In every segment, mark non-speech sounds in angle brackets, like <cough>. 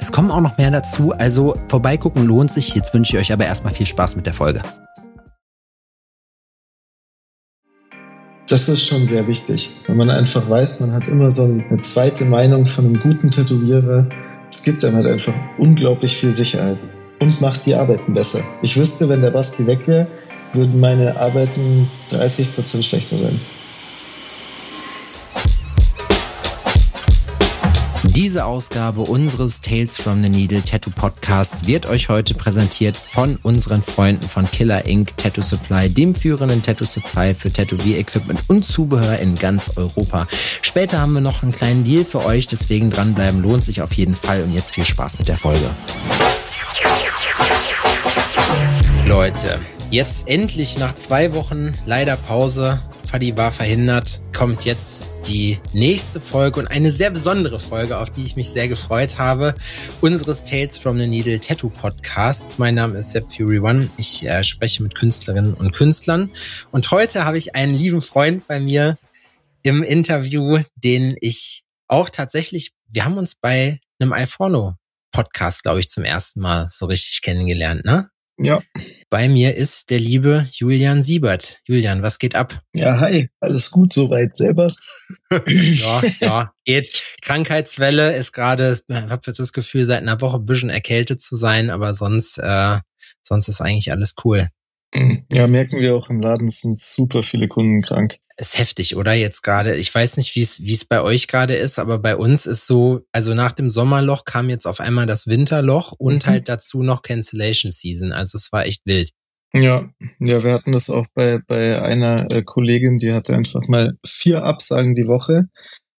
Es kommen auch noch mehr dazu, also vorbeigucken lohnt sich. Jetzt wünsche ich euch aber erstmal viel Spaß mit der Folge. Das ist schon sehr wichtig, wenn man einfach weiß, man hat immer so eine zweite Meinung von einem guten Tätowierer. Es gibt einem halt einfach unglaublich viel Sicherheit und macht die Arbeiten besser. Ich wüsste, wenn der Basti weg wäre, würden meine Arbeiten 30% schlechter sein. Diese Ausgabe unseres Tales from the Needle Tattoo Podcasts wird euch heute präsentiert von unseren Freunden von Killer Ink Tattoo Supply, dem führenden Tattoo Supply für Tätowier-Equipment und Zubehör in ganz Europa. Später haben wir noch einen kleinen Deal für euch, deswegen dranbleiben lohnt sich auf jeden Fall und jetzt viel Spaß mit der Folge. Leute, jetzt endlich nach zwei Wochen leider Pause, Fadi war verhindert, kommt jetzt die nächste Folge und eine sehr besondere Folge, auf die ich mich sehr gefreut habe, unseres Tales from the Needle Tattoo Podcasts. Mein Name ist Sepp Fury One. Ich äh, spreche mit Künstlerinnen und Künstlern. Und heute habe ich einen lieben Freund bei mir im Interview, den ich auch tatsächlich, wir haben uns bei einem iPhono Podcast, glaube ich, zum ersten Mal so richtig kennengelernt, ne? Ja. Bei mir ist der liebe Julian Siebert. Julian, was geht ab? Ja, hi, alles gut soweit selber. ja, ja, geht. Krankheitswelle ist gerade, ich habe das Gefühl, seit einer Woche ein bisschen erkältet zu sein, aber sonst, äh, sonst ist eigentlich alles cool. Ja, merken wir auch im Laden, sind super viele Kunden krank ist heftig, oder? Jetzt gerade, ich weiß nicht, wie es wie es bei euch gerade ist, aber bei uns ist so, also nach dem Sommerloch kam jetzt auf einmal das Winterloch und mhm. halt dazu noch Cancellation Season. Also es war echt wild. Ja, ja, wir hatten das auch bei bei einer äh, Kollegin, die hatte einfach mal vier Absagen die Woche,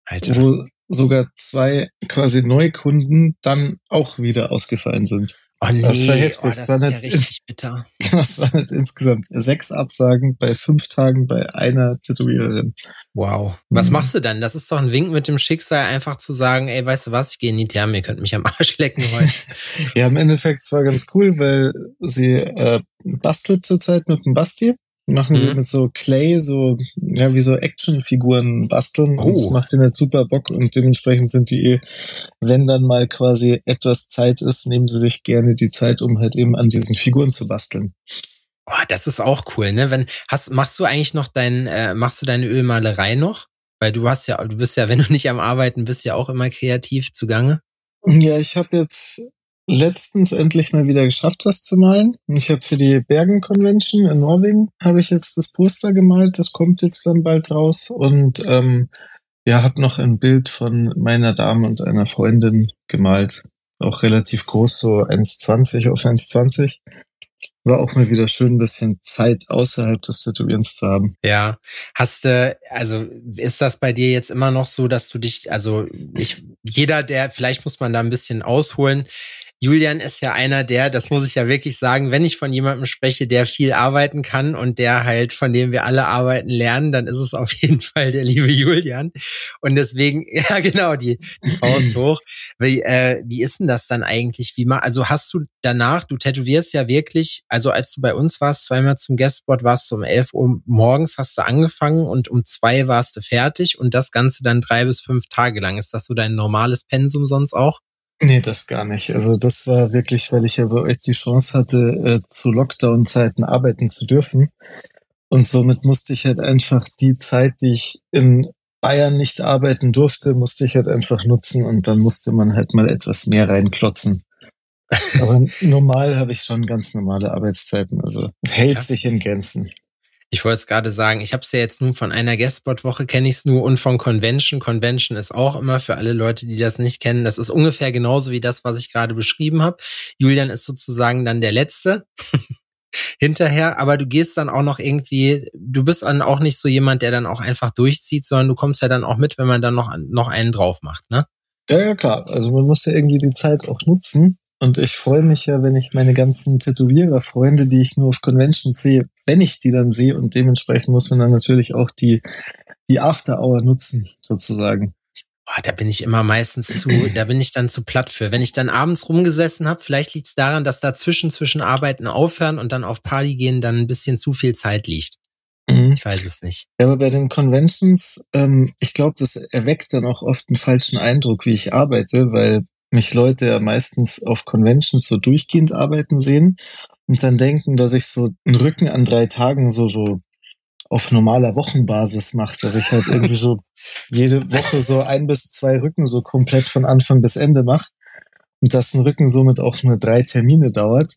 Alter. wo sogar zwei quasi Neukunden dann auch wieder ausgefallen sind. Oh nee, das war heftig. Oh, das, das war ist ja richtig bitter. <laughs> Das waren halt insgesamt sechs Absagen bei fünf Tagen bei einer Tätowiererin. Wow. Was mhm. machst du dann? Das ist doch ein Wink mit dem Schicksal, einfach zu sagen, ey, weißt du was, ich gehe in die Therme, ihr könnt mich am Arsch <laughs> lecken heute. ja, im Endeffekt war ganz cool, weil sie äh, bastelt zurzeit mit dem Basti machen mhm. sie mit so Clay, so, ja, wie so Actionfiguren basteln. Oh. Und das macht ihnen halt super Bock und dementsprechend sind die, wenn dann mal quasi etwas Zeit ist, nehmen sie sich gerne die Zeit, um halt eben an diesen Figuren zu basteln. Oh, das ist auch cool, ne? Wenn, hast, machst du eigentlich noch dein, äh, machst du deine Ölmalerei noch? Weil du hast ja, du bist ja, wenn du nicht am Arbeiten bist, ja auch immer kreativ zugange. Ja, ich habe jetzt letztens endlich mal wieder geschafft, was zu malen. Ich habe für die Bergen Convention in Norwegen habe ich jetzt das Poster gemalt. Das kommt jetzt dann bald raus und ähm, ja, habe noch ein Bild von meiner Dame und einer Freundin gemalt. Auch relativ groß, so 1,20 auf 1,20 war auch mal wieder schön, ein bisschen Zeit außerhalb des Tätowierens zu haben. Ja. Hast du, also ist das bei dir jetzt immer noch so, dass du dich, also ich, jeder, der, vielleicht muss man da ein bisschen ausholen, Julian ist ja einer der, das muss ich ja wirklich sagen, wenn ich von jemandem spreche, der viel arbeiten kann und der halt, von dem wir alle arbeiten lernen, dann ist es auf <laughs> jeden Fall der liebe Julian. Und deswegen, <laughs> ja genau, die, die Faust hoch. Wie, äh, wie ist denn das dann eigentlich? Wie mal, also hast du danach, du tätowierst ja wirklich, also als du bei uns warst, zweimal zum Guestboard, warst du um 11 Uhr morgens, hast du angefangen und um zwei warst du fertig und das Ganze dann drei bis fünf Tage lang. Ist das so dein normales Pensum sonst auch? Nee, das gar nicht. Also das war wirklich, weil ich ja bei euch die Chance hatte, äh, zu Lockdown-Zeiten arbeiten zu dürfen. Und somit musste ich halt einfach die Zeit, die ich in Bayern nicht arbeiten durfte, musste ich halt einfach nutzen und dann musste man halt mal etwas mehr reinklotzen. <laughs> Aber normal habe ich schon ganz normale Arbeitszeiten, also hält ja. sich in Grenzen. Ich wollte es gerade sagen, ich habe es ja jetzt nun von einer Guestspot-Woche kenne ich es nur und von Convention. Convention ist auch immer für alle Leute, die das nicht kennen, das ist ungefähr genauso wie das, was ich gerade beschrieben habe. Julian ist sozusagen dann der Letzte <laughs> hinterher, aber du gehst dann auch noch irgendwie, du bist dann auch nicht so jemand, der dann auch einfach durchzieht, sondern du kommst ja dann auch mit, wenn man dann noch, noch einen drauf macht, ne? Ja, ja, klar. Also man muss ja irgendwie die Zeit auch nutzen. Und ich freue mich ja, wenn ich meine ganzen Tätowierer-Freunde, die ich nur auf Conventions sehe, wenn ich die dann sehe und dementsprechend muss man dann natürlich auch die, die After-Hour nutzen, sozusagen. Boah, da bin ich immer meistens zu, da bin ich dann zu platt für. Wenn ich dann abends rumgesessen habe, vielleicht liegt es daran, dass dazwischen zwischen Arbeiten aufhören und dann auf Party gehen dann ein bisschen zu viel Zeit liegt. Mhm. Ich weiß es nicht. Ja, aber bei den Conventions, ähm, ich glaube, das erweckt dann auch oft einen falschen Eindruck, wie ich arbeite, weil mich Leute ja meistens auf Conventions so durchgehend arbeiten sehen und dann denken, dass ich so einen Rücken an drei Tagen so, so auf normaler Wochenbasis mache, dass ich halt irgendwie so jede Woche so ein bis zwei Rücken so komplett von Anfang bis Ende mache und dass ein Rücken somit auch nur drei Termine dauert.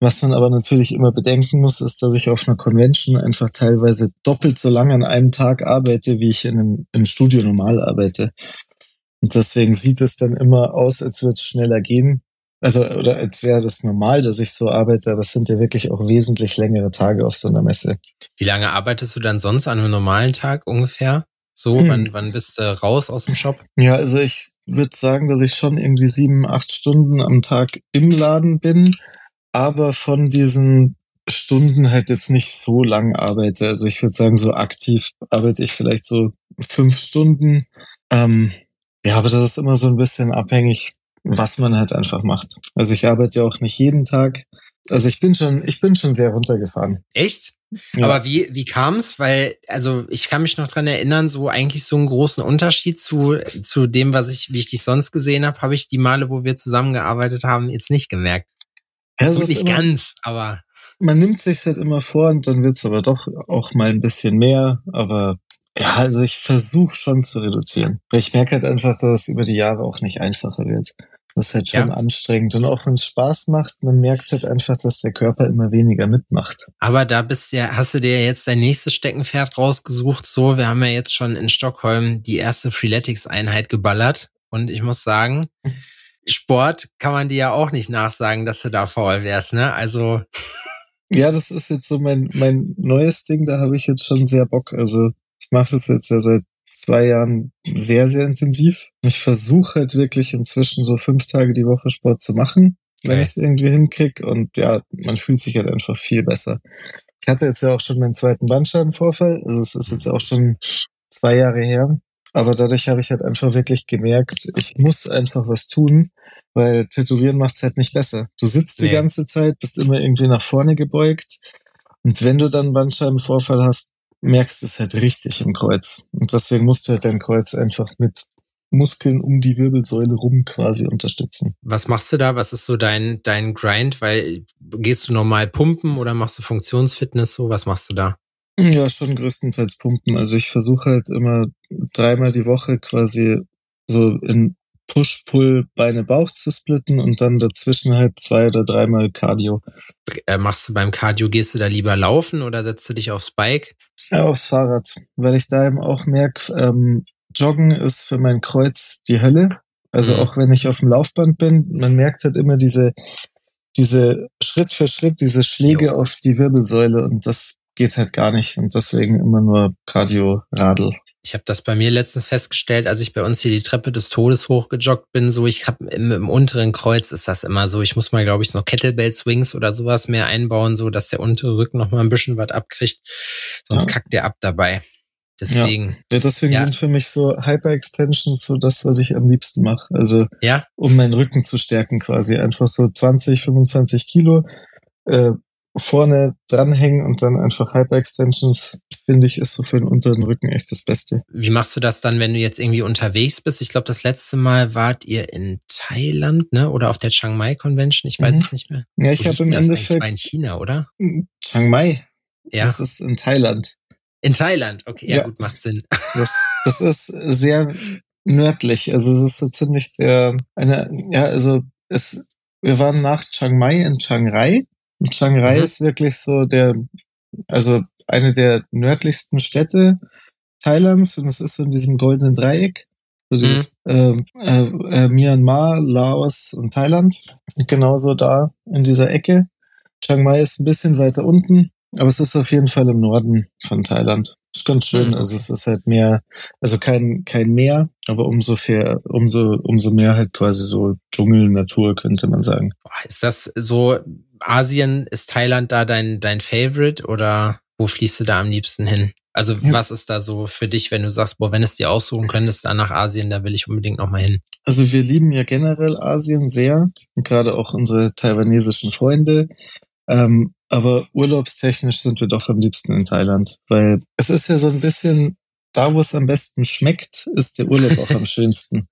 Was man aber natürlich immer bedenken muss, ist, dass ich auf einer Convention einfach teilweise doppelt so lange an einem Tag arbeite, wie ich in einem, im Studio normal arbeite. Und deswegen sieht es dann immer aus, als würde es schneller gehen. Also, oder als wäre das normal, dass ich so arbeite, aber es sind ja wirklich auch wesentlich längere Tage auf so einer Messe. Wie lange arbeitest du dann sonst an einem normalen Tag ungefähr? So, hm. wann, wann bist du raus aus dem Shop? Ja, also ich würde sagen, dass ich schon irgendwie sieben, acht Stunden am Tag im Laden bin, aber von diesen Stunden halt jetzt nicht so lang arbeite. Also ich würde sagen, so aktiv arbeite ich vielleicht so fünf Stunden. Ähm, ja, aber das ist immer so ein bisschen abhängig, was man halt einfach macht. Also ich arbeite ja auch nicht jeden Tag. Also ich bin schon, ich bin schon sehr runtergefahren. Echt? Ja. Aber wie, wie kam's? Weil, also ich kann mich noch dran erinnern, so eigentlich so einen großen Unterschied zu, zu dem, was ich, wie ich dich sonst gesehen habe, habe ich die Male, wo wir zusammengearbeitet haben, jetzt nicht gemerkt. Ja, also nicht immer, ganz, aber. Man nimmt sich halt immer vor und dann wird's aber doch auch mal ein bisschen mehr, aber ja, also ich versuche schon zu reduzieren. Ich merke halt einfach, dass es über die Jahre auch nicht einfacher wird. Das ist halt schon ja. anstrengend. Und auch wenn es Spaß macht, man merkt halt einfach, dass der Körper immer weniger mitmacht. Aber da bist ja, hast du dir jetzt dein nächstes Steckenpferd rausgesucht. So, wir haben ja jetzt schon in Stockholm die erste Freeletics-Einheit geballert. Und ich muss sagen, Sport kann man dir ja auch nicht nachsagen, dass du da faul wärst, ne? Also. <laughs> Ja, das ist jetzt so mein, mein neues Ding, da habe ich jetzt schon sehr Bock. Also mache das jetzt ja seit zwei Jahren sehr, sehr intensiv. Ich versuche halt wirklich inzwischen so fünf Tage die Woche Sport zu machen, wenn okay. ich es irgendwie hinkriege. Und ja, man fühlt sich halt einfach viel besser. Ich hatte jetzt ja auch schon meinen zweiten Bandscheibenvorfall. Also es ist jetzt auch schon zwei Jahre her. Aber dadurch habe ich halt einfach wirklich gemerkt, ich muss einfach was tun, weil Tätowieren macht es halt nicht besser. Du sitzt nee. die ganze Zeit, bist immer irgendwie nach vorne gebeugt. Und wenn du dann Bandscheibenvorfall hast, merkst du es halt richtig im Kreuz. Und deswegen musst du halt dein Kreuz einfach mit Muskeln um die Wirbelsäule rum quasi unterstützen. Was machst du da? Was ist so dein, dein Grind? Weil gehst du normal pumpen oder machst du Funktionsfitness so? Was machst du da? Ja, schon größtenteils pumpen. Also ich versuche halt immer dreimal die Woche quasi so in Push-Pull Beine Bauch zu splitten und dann dazwischen halt zwei oder dreimal Cardio. Äh, machst du beim Cardio, gehst du da lieber laufen oder setzt du dich aufs Bike? Ja, aufs Fahrrad, weil ich da eben auch merke, ähm, Joggen ist für mein Kreuz die Hölle. Also mhm. auch wenn ich auf dem Laufband bin, man merkt halt immer diese, diese Schritt für Schritt, diese Schläge jo. auf die Wirbelsäule und das geht halt gar nicht und deswegen immer nur Cardio-Radl. Ich habe das bei mir letztens festgestellt, als ich bei uns hier die Treppe des Todes hochgejoggt bin. So, ich habe im, im, unteren Kreuz ist das immer so. Ich muss mal, glaube ich, noch Kettlebell Swings oder sowas mehr einbauen, so dass der untere Rücken noch mal ein bisschen was abkriegt. Sonst ja. kackt der ab dabei. Deswegen. Ja, deswegen ja. sind für mich so Hyper-Extensions so das, was ich am liebsten mache. Also, ja. um meinen Rücken zu stärken quasi. Einfach so 20, 25 Kilo. Äh, vorne dranhängen und dann einfach Hyper-Extensions, finde ich, ist so für den unteren Rücken echt das Beste. Wie machst du das dann, wenn du jetzt irgendwie unterwegs bist? Ich glaube, das letzte Mal wart ihr in Thailand, ne? Oder auf der Chiang Mai Convention? Ich weiß mhm. es nicht mehr. Ja, ich habe im Endeffekt. War in China, oder? Chiang Mai. Ja. Das ist in Thailand. In Thailand, okay, ja, ja gut, macht Sinn. <laughs> Das, das ist sehr nördlich. Also es ist so ziemlich der eine, ja, also es, wir waren nach Chiang Mai in Chiang Rai und Shanghai mhm. ist wirklich so der, also eine der nördlichsten Städte Thailands und es ist in diesem goldenen Dreieck. Also mhm. ist, äh, äh, äh, Myanmar, Laos und Thailand. Und genauso da in dieser Ecke. Chiang Mai ist ein bisschen weiter unten, aber es ist auf jeden Fall im Norden von Thailand. Ist ganz schön. Mhm. Also es ist halt mehr, also kein, kein Meer, aber umso fair, umso, umso mehr halt quasi so Dschungel, Natur, könnte man sagen. Ist das so, Asien, ist Thailand da dein, dein Favorite oder wo fließt du da am liebsten hin? Also ja. was ist da so für dich, wenn du sagst, boah, wenn es dir aussuchen könntest, dann nach Asien, da will ich unbedingt nochmal hin? Also wir lieben ja generell Asien sehr, gerade auch unsere taiwanesischen Freunde. Ähm, aber urlaubstechnisch sind wir doch am liebsten in Thailand, weil es ist ja so ein bisschen, da wo es am besten schmeckt, ist der Urlaub auch am <laughs> schönsten.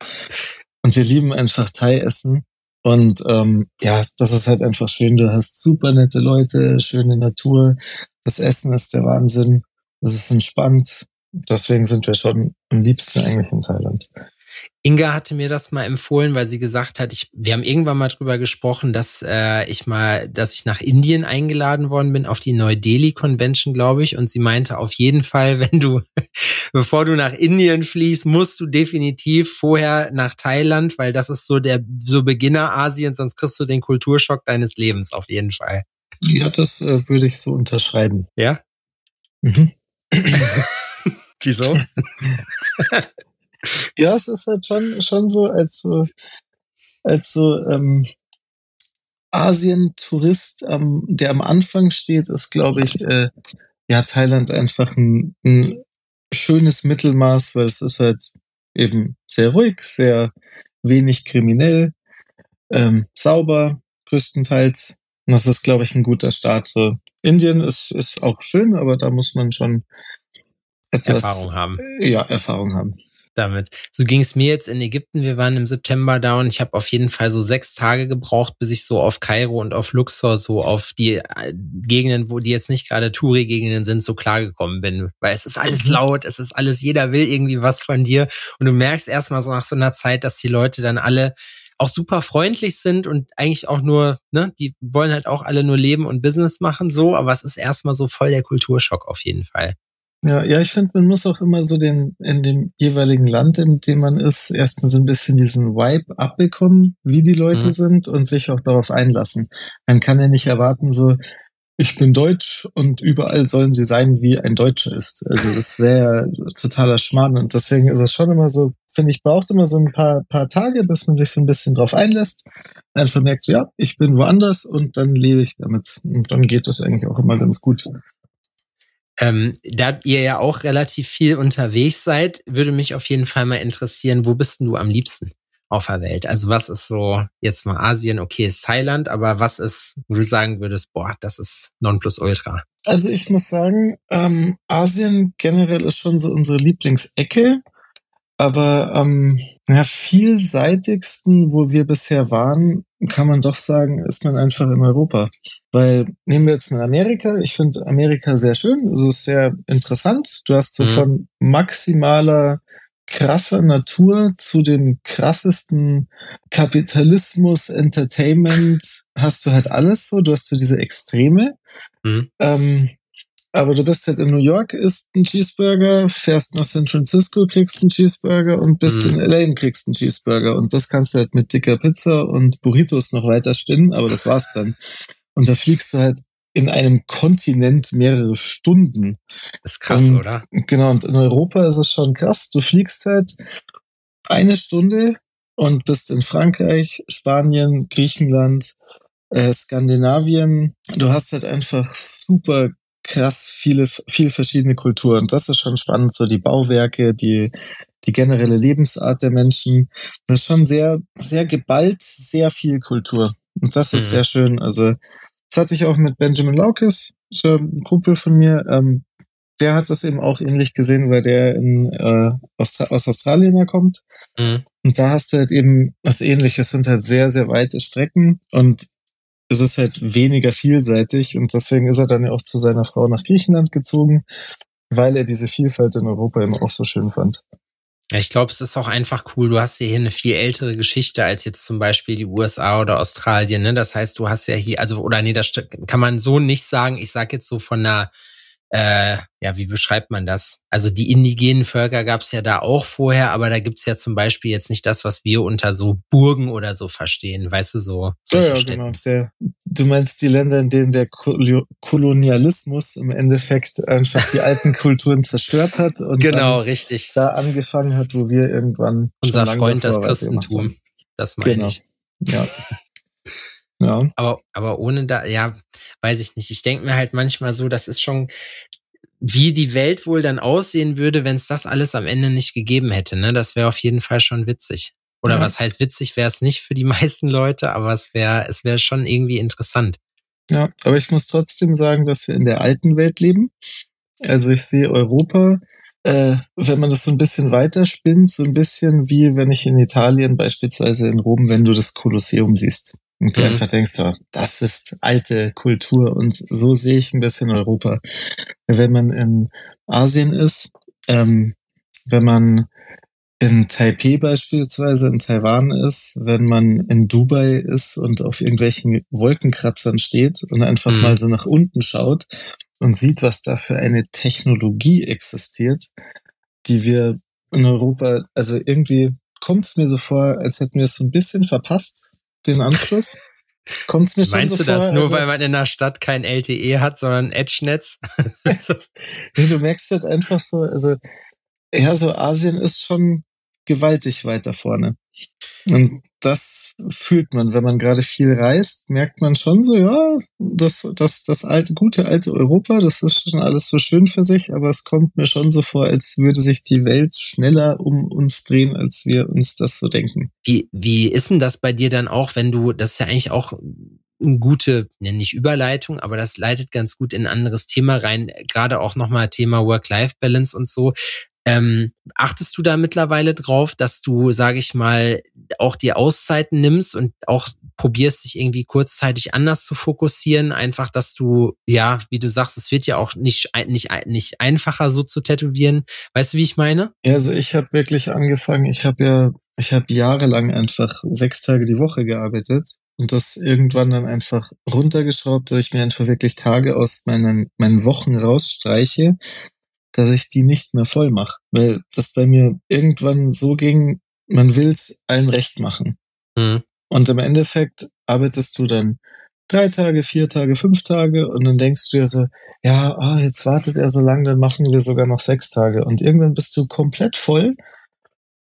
Und wir lieben einfach Thai-Essen. Und ähm, ja, das ist halt einfach schön. Du hast super nette Leute, schöne Natur. Das Essen ist der Wahnsinn. Es ist entspannt. Deswegen sind wir schon am liebsten eigentlich in Thailand. Inga hatte mir das mal empfohlen, weil sie gesagt hat, ich, wir haben irgendwann mal drüber gesprochen, dass äh, ich mal, dass ich nach Indien eingeladen worden bin auf die Neu-Delhi Convention, glaube ich. Und sie meinte auf jeden Fall, <laughs> wenn du, bevor du nach Indien fliehst, musst du definitiv vorher nach Thailand, weil das ist so der so Beginner Asien, sonst kriegst du den Kulturschock deines Lebens auf jeden Fall. Ja, das äh, würde ich so unterschreiben. Ja. Mhm. <laughs> <laughs> Wieso? Ja, es ist halt schon, schon so, als so, als so ähm, Asien-Tourist, ähm, der am Anfang steht, ist, glaube ich, äh, ja, Thailand einfach ein, ein schönes Mittelmaß, weil es ist halt eben sehr ruhig, sehr wenig kriminell, ähm, sauber, größtenteils. Und das ist, glaube ich, ein guter Start. So, Indien ist, ist auch schön, aber da muss man schon etwas, Erfahrung haben. Ja, Erfahrung haben damit. So ging es mir jetzt in Ägypten. Wir waren im September da und ich habe auf jeden Fall so sechs Tage gebraucht, bis ich so auf Kairo und auf Luxor, so auf die äh, Gegenden, wo die jetzt nicht gerade Touri-Gegenden sind, so klargekommen bin. Weil es ist alles mhm. laut, es ist alles, jeder will irgendwie was von dir. Und du merkst erstmal so nach so einer Zeit, dass die Leute dann alle auch super freundlich sind und eigentlich auch nur, ne, die wollen halt auch alle nur leben und Business machen, so, aber es ist erstmal so voll der Kulturschock auf jeden Fall. Ja, ja, ich finde, man muss auch immer so den, in dem jeweiligen Land, in dem man ist, erstmal so ein bisschen diesen Vibe abbekommen, wie die Leute mhm. sind und sich auch darauf einlassen. Man kann ja nicht erwarten, so, ich bin Deutsch und überall sollen sie sein, wie ein Deutscher ist. Also das wäre totaler Schmarrn und deswegen ist es schon immer so, finde ich, braucht immer so ein paar, paar Tage, bis man sich so ein bisschen drauf einlässt. Einfach merkt, so, ja, ich bin woanders und dann lebe ich damit. Und dann geht das eigentlich auch immer ganz gut. Ähm, da ihr ja auch relativ viel unterwegs seid, würde mich auf jeden Fall mal interessieren, wo bist denn du am liebsten auf der Welt? Also was ist so, jetzt mal Asien, okay, ist Thailand, aber was ist, wo du sagen würdest, boah, das ist Nonplusultra? Also ich muss sagen, ähm, Asien generell ist schon so unsere Lieblingsecke. Aber am ähm, ja, vielseitigsten, wo wir bisher waren, kann man doch sagen, ist man einfach in Europa. Weil nehmen wir jetzt mal Amerika. Ich finde Amerika sehr schön. Es ist sehr interessant. Du hast so mhm. von maximaler krasser Natur zu dem krassesten Kapitalismus, Entertainment, hast du halt alles so. Du hast so diese Extreme. Mhm. Ähm, aber du bist jetzt in New York, isst einen Cheeseburger, fährst nach San Francisco, kriegst einen Cheeseburger und bist mhm. in LA und kriegst einen Cheeseburger. Und das kannst du halt mit dicker Pizza und Burritos noch weiter spinnen, aber das war's dann. Und da fliegst du halt in einem Kontinent mehrere Stunden. Das ist krass, und, oder? Genau, und in Europa ist es schon krass. Du fliegst halt eine Stunde und bist in Frankreich, Spanien, Griechenland, äh, Skandinavien. Du hast halt einfach super krass viele, viele verschiedene Kulturen. Das ist schon spannend, so die Bauwerke, die, die generelle Lebensart der Menschen. Das ist schon sehr, sehr geballt, sehr viel Kultur. Und das ist mhm. sehr schön. Also, das hatte ich auch mit Benjamin Laukes, so ein Kumpel von mir, ähm, der hat das eben auch ähnlich gesehen, weil der in, äh, aus, aus Australien kommt. Mhm. Und da hast du halt eben was ähnliches, sind halt sehr, sehr weite Strecken und es ist halt weniger vielseitig und deswegen ist er dann ja auch zu seiner Frau nach Griechenland gezogen, weil er diese Vielfalt in Europa eben auch so schön fand. Ja, ich glaube, es ist auch einfach cool. Du hast ja hier eine viel ältere Geschichte als jetzt zum Beispiel die USA oder Australien. Ne? Das heißt, du hast ja hier, also oder nee, das kann man so nicht sagen. Ich sag jetzt so von einer äh, ja, wie beschreibt man das? Also die indigenen Völker gab es ja da auch vorher, aber da gibt's ja zum Beispiel jetzt nicht das, was wir unter so Burgen oder so verstehen, weißt du, so. Ja, ja, genau. Der, du meinst die Länder, in denen der Kolonialismus im Endeffekt einfach die alten <laughs> Kulturen zerstört hat und genau, richtig. da angefangen hat, wo wir irgendwann unser Freund das Christentum. Das meine genau. ich. Ja. <laughs> Ja. Aber, aber ohne da, ja, weiß ich nicht. Ich denke mir halt manchmal so, das ist schon, wie die Welt wohl dann aussehen würde, wenn es das alles am Ende nicht gegeben hätte. Ne? Das wäre auf jeden Fall schon witzig. Oder ja. was heißt witzig, wäre es nicht für die <laughs> meisten Leute, aber es wäre es wäre schon irgendwie interessant. Ja, aber ich muss trotzdem sagen, dass wir in der alten Welt leben. Also ich sehe Europa, äh, wenn man das so ein bisschen weiterspinnt, so ein bisschen wie wenn ich in Italien beispielsweise in Rom, wenn du das Kolosseum siehst. Und du mhm. einfach denkst, oh, das ist alte Kultur und so sehe ich ein bisschen Europa. Wenn man in Asien ist, ähm, wenn man in Taipei beispielsweise in Taiwan ist, wenn man in Dubai ist und auf irgendwelchen Wolkenkratzern steht und einfach mhm. mal so nach unten schaut und sieht, was da für eine Technologie existiert, die wir in Europa, also irgendwie kommt es mir so vor, als hätten wir es so ein bisschen verpasst, den Anschluss. Kommt's mir Meinst schon so du das vor? nur, also, weil man in der Stadt kein LTE hat, sondern Edge-Netz? <laughs> du merkst halt einfach so, also ja, so Asien ist schon gewaltig weiter vorne. Und das fühlt man, wenn man gerade viel reist, merkt man schon so, ja, das, das, das alte, gute alte Europa, das ist schon alles so schön für sich, aber es kommt mir schon so vor, als würde sich die Welt schneller um uns drehen, als wir uns das so denken. Wie, wie ist denn das bei dir dann auch, wenn du, das ist ja eigentlich auch eine gute, ne, nicht Überleitung, aber das leitet ganz gut in ein anderes Thema rein, gerade auch nochmal Thema Work-Life-Balance und so. Ähm, achtest du da mittlerweile drauf, dass du, sage ich mal, auch die Auszeiten nimmst und auch probierst, dich irgendwie kurzzeitig anders zu fokussieren? Einfach, dass du, ja, wie du sagst, es wird ja auch nicht, nicht, nicht einfacher so zu tätowieren. Weißt du, wie ich meine? Ja, also ich habe wirklich angefangen, ich habe ja, ich habe jahrelang einfach sechs Tage die Woche gearbeitet und das irgendwann dann einfach runtergeschraubt, dass ich mir einfach wirklich Tage aus meinen, meinen Wochen rausstreiche dass ich die nicht mehr voll mache, weil das bei mir irgendwann so ging, man will's allen recht machen. Mhm. Und im Endeffekt arbeitest du dann drei Tage, vier Tage, fünf Tage und dann denkst du dir so, ja, oh, jetzt wartet er so lange, dann machen wir sogar noch sechs Tage. Und irgendwann bist du komplett voll,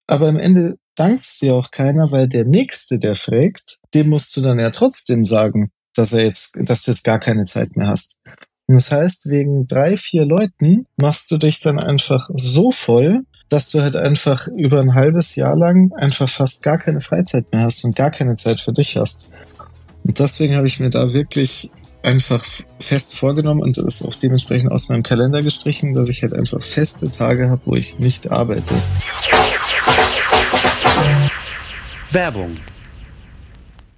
aber am Ende dankt dir auch keiner, weil der Nächste, der fragt, dem musst du dann ja trotzdem sagen, dass er jetzt, dass du jetzt gar keine Zeit mehr hast. Das heißt, wegen drei, vier Leuten machst du dich dann einfach so voll, dass du halt einfach über ein halbes Jahr lang einfach fast gar keine Freizeit mehr hast und gar keine Zeit für dich hast. Und deswegen habe ich mir da wirklich einfach fest vorgenommen und das ist auch dementsprechend aus meinem Kalender gestrichen, dass ich halt einfach feste Tage habe, wo ich nicht arbeite. Werbung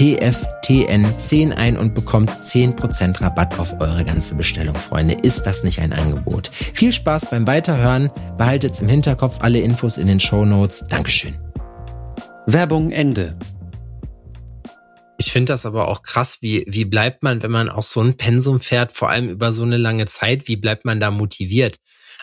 TFTN10 ein und bekommt 10% Rabatt auf eure ganze Bestellung, Freunde. Ist das nicht ein Angebot? Viel Spaß beim Weiterhören. Behaltet's im Hinterkopf alle Infos in den Show Notes. Dankeschön. Werbung Ende. Ich finde das aber auch krass, wie, wie bleibt man, wenn man auch so ein Pensum fährt, vor allem über so eine lange Zeit, wie bleibt man da motiviert?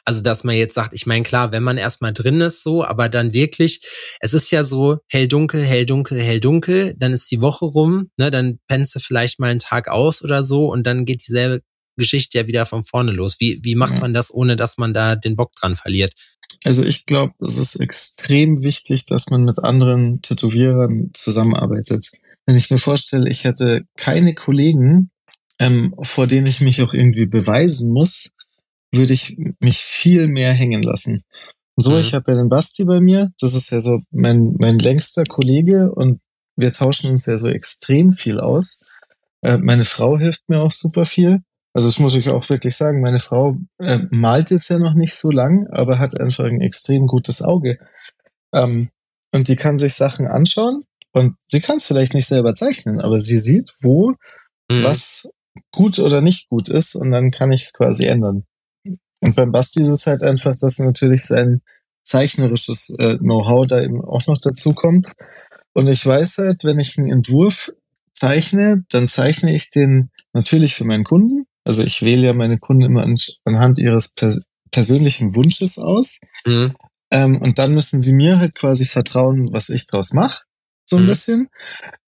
Also, dass man jetzt sagt, ich meine, klar, wenn man erstmal drin ist, so, aber dann wirklich, es ist ja so hell dunkel, hell dunkel, hell dunkel, dann ist die Woche rum, ne, dann pennst du vielleicht mal einen Tag aus oder so und dann geht dieselbe Geschichte ja wieder von vorne los. Wie, wie macht man das, ohne dass man da den Bock dran verliert? Also ich glaube, es ist extrem wichtig, dass man mit anderen Tätowierern zusammenarbeitet. Wenn ich mir vorstelle, ich hätte keine Kollegen, ähm, vor denen ich mich auch irgendwie beweisen muss, würde ich mich viel mehr hängen lassen. so, mhm. ich habe ja den Basti bei mir, das ist ja so mein, mein längster Kollege und wir tauschen uns ja so extrem viel aus. Äh, meine Frau hilft mir auch super viel. Also das muss ich auch wirklich sagen, meine Frau äh, malt jetzt ja noch nicht so lang, aber hat einfach ein extrem gutes Auge. Ähm, und die kann sich Sachen anschauen und sie kann es vielleicht nicht selber zeichnen, aber sie sieht, wo mhm. was gut oder nicht gut ist und dann kann ich es quasi ändern. Und beim Basti ist es halt einfach, dass natürlich sein zeichnerisches äh, Know-how da eben auch noch dazu kommt. Und ich weiß halt, wenn ich einen Entwurf zeichne, dann zeichne ich den natürlich für meinen Kunden. Also ich wähle ja meine Kunden immer an, anhand ihres pers persönlichen Wunsches aus. Mhm. Ähm, und dann müssen sie mir halt quasi vertrauen, was ich draus mache. So ein mhm. bisschen.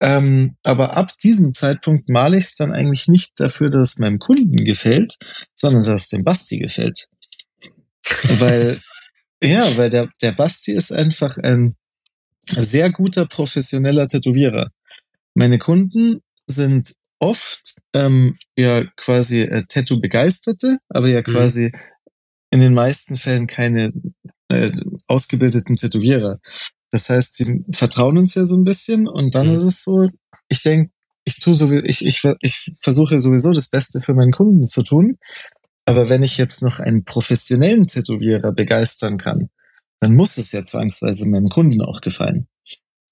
Ähm, aber ab diesem Zeitpunkt male ich es dann eigentlich nicht dafür, dass es meinem Kunden gefällt, sondern dass es dem Basti gefällt. weil, <laughs> ja, weil der, der Basti ist einfach ein sehr guter professioneller Tätowierer. Meine Kunden sind oft ähm, ja quasi äh, Tattoo-Begeisterte, aber ja mhm. quasi in den meisten Fällen keine äh, ausgebildeten Tätowierer. Das heißt, sie vertrauen uns ja so ein bisschen und dann mhm. ist es so, ich denke, ich tue so, ich, ich, ich versuche sowieso das Beste für meinen Kunden zu tun. Aber wenn ich jetzt noch einen professionellen Tätowierer begeistern kann, dann muss es ja zwangsweise meinem Kunden auch gefallen.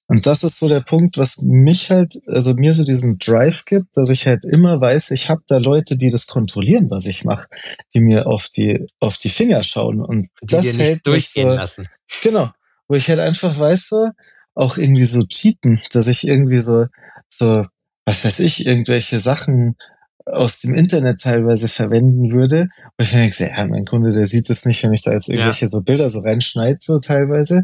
Und das ist so der Punkt, was mich halt, also mir so diesen Drive gibt, dass ich halt immer weiß, ich habe da Leute, die das kontrollieren, was ich mache, die mir auf die auf die Finger schauen und die das dir nicht hält durchgehen so, lassen. Genau, wo ich halt einfach weiß, so, auch irgendwie so cheaten, dass ich irgendwie so, so, was weiß ich, irgendwelche Sachen aus dem Internet teilweise verwenden würde. Und ich denke, ja, mein Kunde, der sieht das nicht, wenn ich da jetzt irgendwelche ja. so Bilder so reinschneide, so teilweise.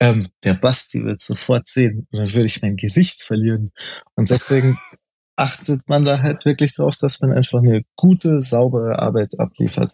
Ähm, der Basti wird sofort sehen und dann würde ich mein Gesicht verlieren. Und deswegen <laughs> achtet man da halt wirklich drauf, dass man einfach eine gute, saubere Arbeit abliefert.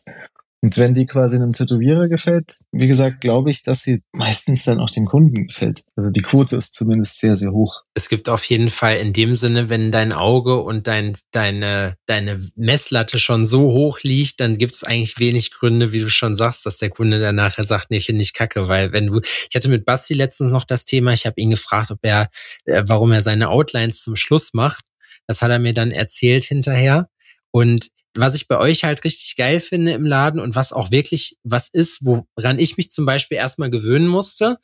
Und wenn die quasi einem Tätowierer gefällt, wie gesagt, glaube ich, dass sie meistens dann auch dem Kunden gefällt. Also die Quote ist zumindest sehr, sehr hoch. Es gibt auf jeden Fall in dem Sinne, wenn dein Auge und dein, deine, deine Messlatte schon so hoch liegt, dann gibt es eigentlich wenig Gründe, wie du schon sagst, dass der Kunde dann nachher sagt, nee, finde ich kacke, weil wenn du, ich hatte mit Basti letztens noch das Thema, ich habe ihn gefragt, ob er, äh, warum er seine Outlines zum Schluss macht. Das hat er mir dann erzählt hinterher. Und was ich bei euch halt richtig geil finde im Laden und was auch wirklich was ist, woran ich mich zum Beispiel erstmal gewöhnen musste,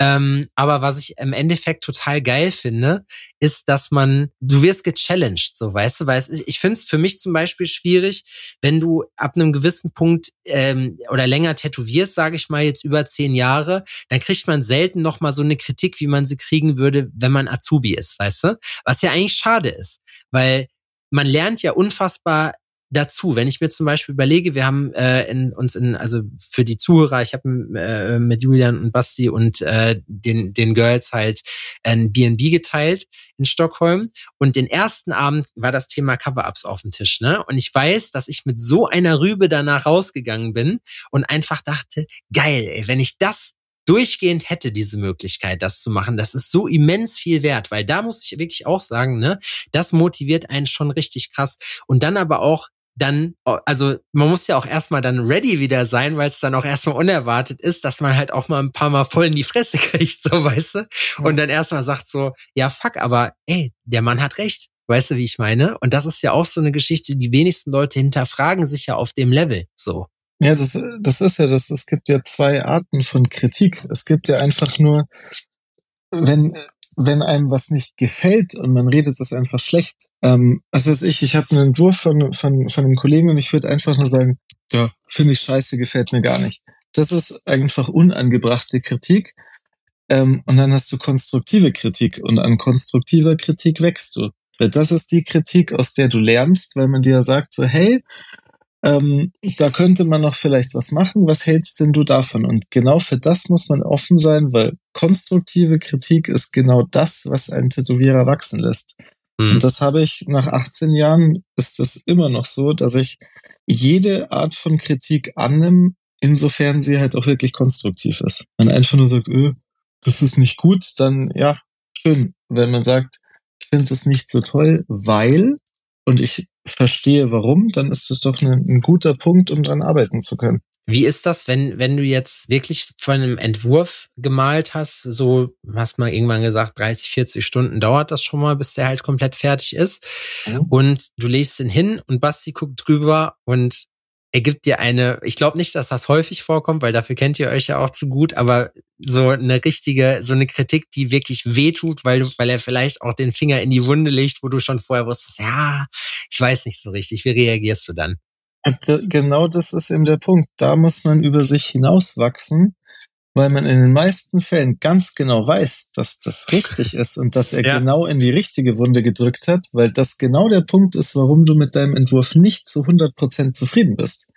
ähm, aber was ich im Endeffekt total geil finde, ist, dass man, du wirst gechallenged, so weißt du, weil ich finde es für mich zum Beispiel schwierig, wenn du ab einem gewissen Punkt ähm, oder länger tätowierst, sage ich mal jetzt über zehn Jahre, dann kriegt man selten noch mal so eine Kritik, wie man sie kriegen würde, wenn man Azubi ist, weißt du? Was ja eigentlich schade ist, weil man lernt ja unfassbar dazu. Wenn ich mir zum Beispiel überlege, wir haben äh, in, uns in, also für die Zuhörer, ich habe äh, mit Julian und Basti und äh, den, den Girls halt ein B&B geteilt in Stockholm und den ersten Abend war das Thema Cover-Ups auf dem Tisch, ne? Und ich weiß, dass ich mit so einer Rübe danach rausgegangen bin und einfach dachte, geil, ey, wenn ich das durchgehend hätte diese Möglichkeit, das zu machen, das ist so immens viel wert, weil da muss ich wirklich auch sagen, ne, das motiviert einen schon richtig krass. Und dann aber auch dann, also man muss ja auch erstmal dann ready wieder sein, weil es dann auch erstmal unerwartet ist, dass man halt auch mal ein paar Mal voll in die Fresse <laughs> kriegt, so weißt du? Ja. Und dann erstmal sagt so, ja fuck, aber ey, der Mann hat recht. Weißt du, wie ich meine? Und das ist ja auch so eine Geschichte, die wenigsten Leute hinterfragen sich ja auf dem Level so. Ja, das, das ist ja das. Es gibt ja zwei Arten von Kritik. Es gibt ja einfach nur, wenn, wenn einem was nicht gefällt und man redet es einfach schlecht. Ähm, was weiß ich, ich habe einen Entwurf von, von, von einem Kollegen und ich würde einfach nur sagen, ja, finde ich scheiße, gefällt mir gar nicht. Das ist einfach unangebrachte Kritik. Ähm, und dann hast du konstruktive Kritik und an konstruktiver Kritik wächst du. Weil das ist die Kritik, aus der du lernst, weil man dir sagt so, hey, ähm, da könnte man noch vielleicht was machen. Was hältst denn du davon? Und genau für das muss man offen sein, weil konstruktive Kritik ist genau das, was einen Tätowierer wachsen lässt. Mhm. Und das habe ich nach 18 Jahren ist es immer noch so, dass ich jede Art von Kritik annehme, insofern sie halt auch wirklich konstruktiv ist. Wenn einfach nur sagt, öh, das ist nicht gut, dann ja, schön. Wenn man sagt, ich finde es nicht so toll, weil, und ich verstehe warum, dann ist es doch ein, ein guter Punkt, um dran arbeiten zu können. Wie ist das, wenn, wenn du jetzt wirklich von einem Entwurf gemalt hast, so hast mal irgendwann gesagt, 30, 40 Stunden dauert das schon mal, bis der halt komplett fertig ist. Mhm. Und du legst ihn hin und Basti guckt drüber und er gibt dir eine, ich glaube nicht, dass das häufig vorkommt, weil dafür kennt ihr euch ja auch zu gut, aber so eine richtige, so eine Kritik, die wirklich wehtut, weil du, weil er vielleicht auch den Finger in die Wunde legt, wo du schon vorher wusstest, ja, ich weiß nicht so richtig. Wie reagierst du dann? Genau das ist eben der Punkt. Da muss man über sich hinauswachsen, weil man in den meisten Fällen ganz genau weiß, dass das richtig <laughs> ist und dass er ja. genau in die richtige Wunde gedrückt hat, weil das genau der Punkt ist, warum du mit deinem Entwurf nicht zu 100% zufrieden bist.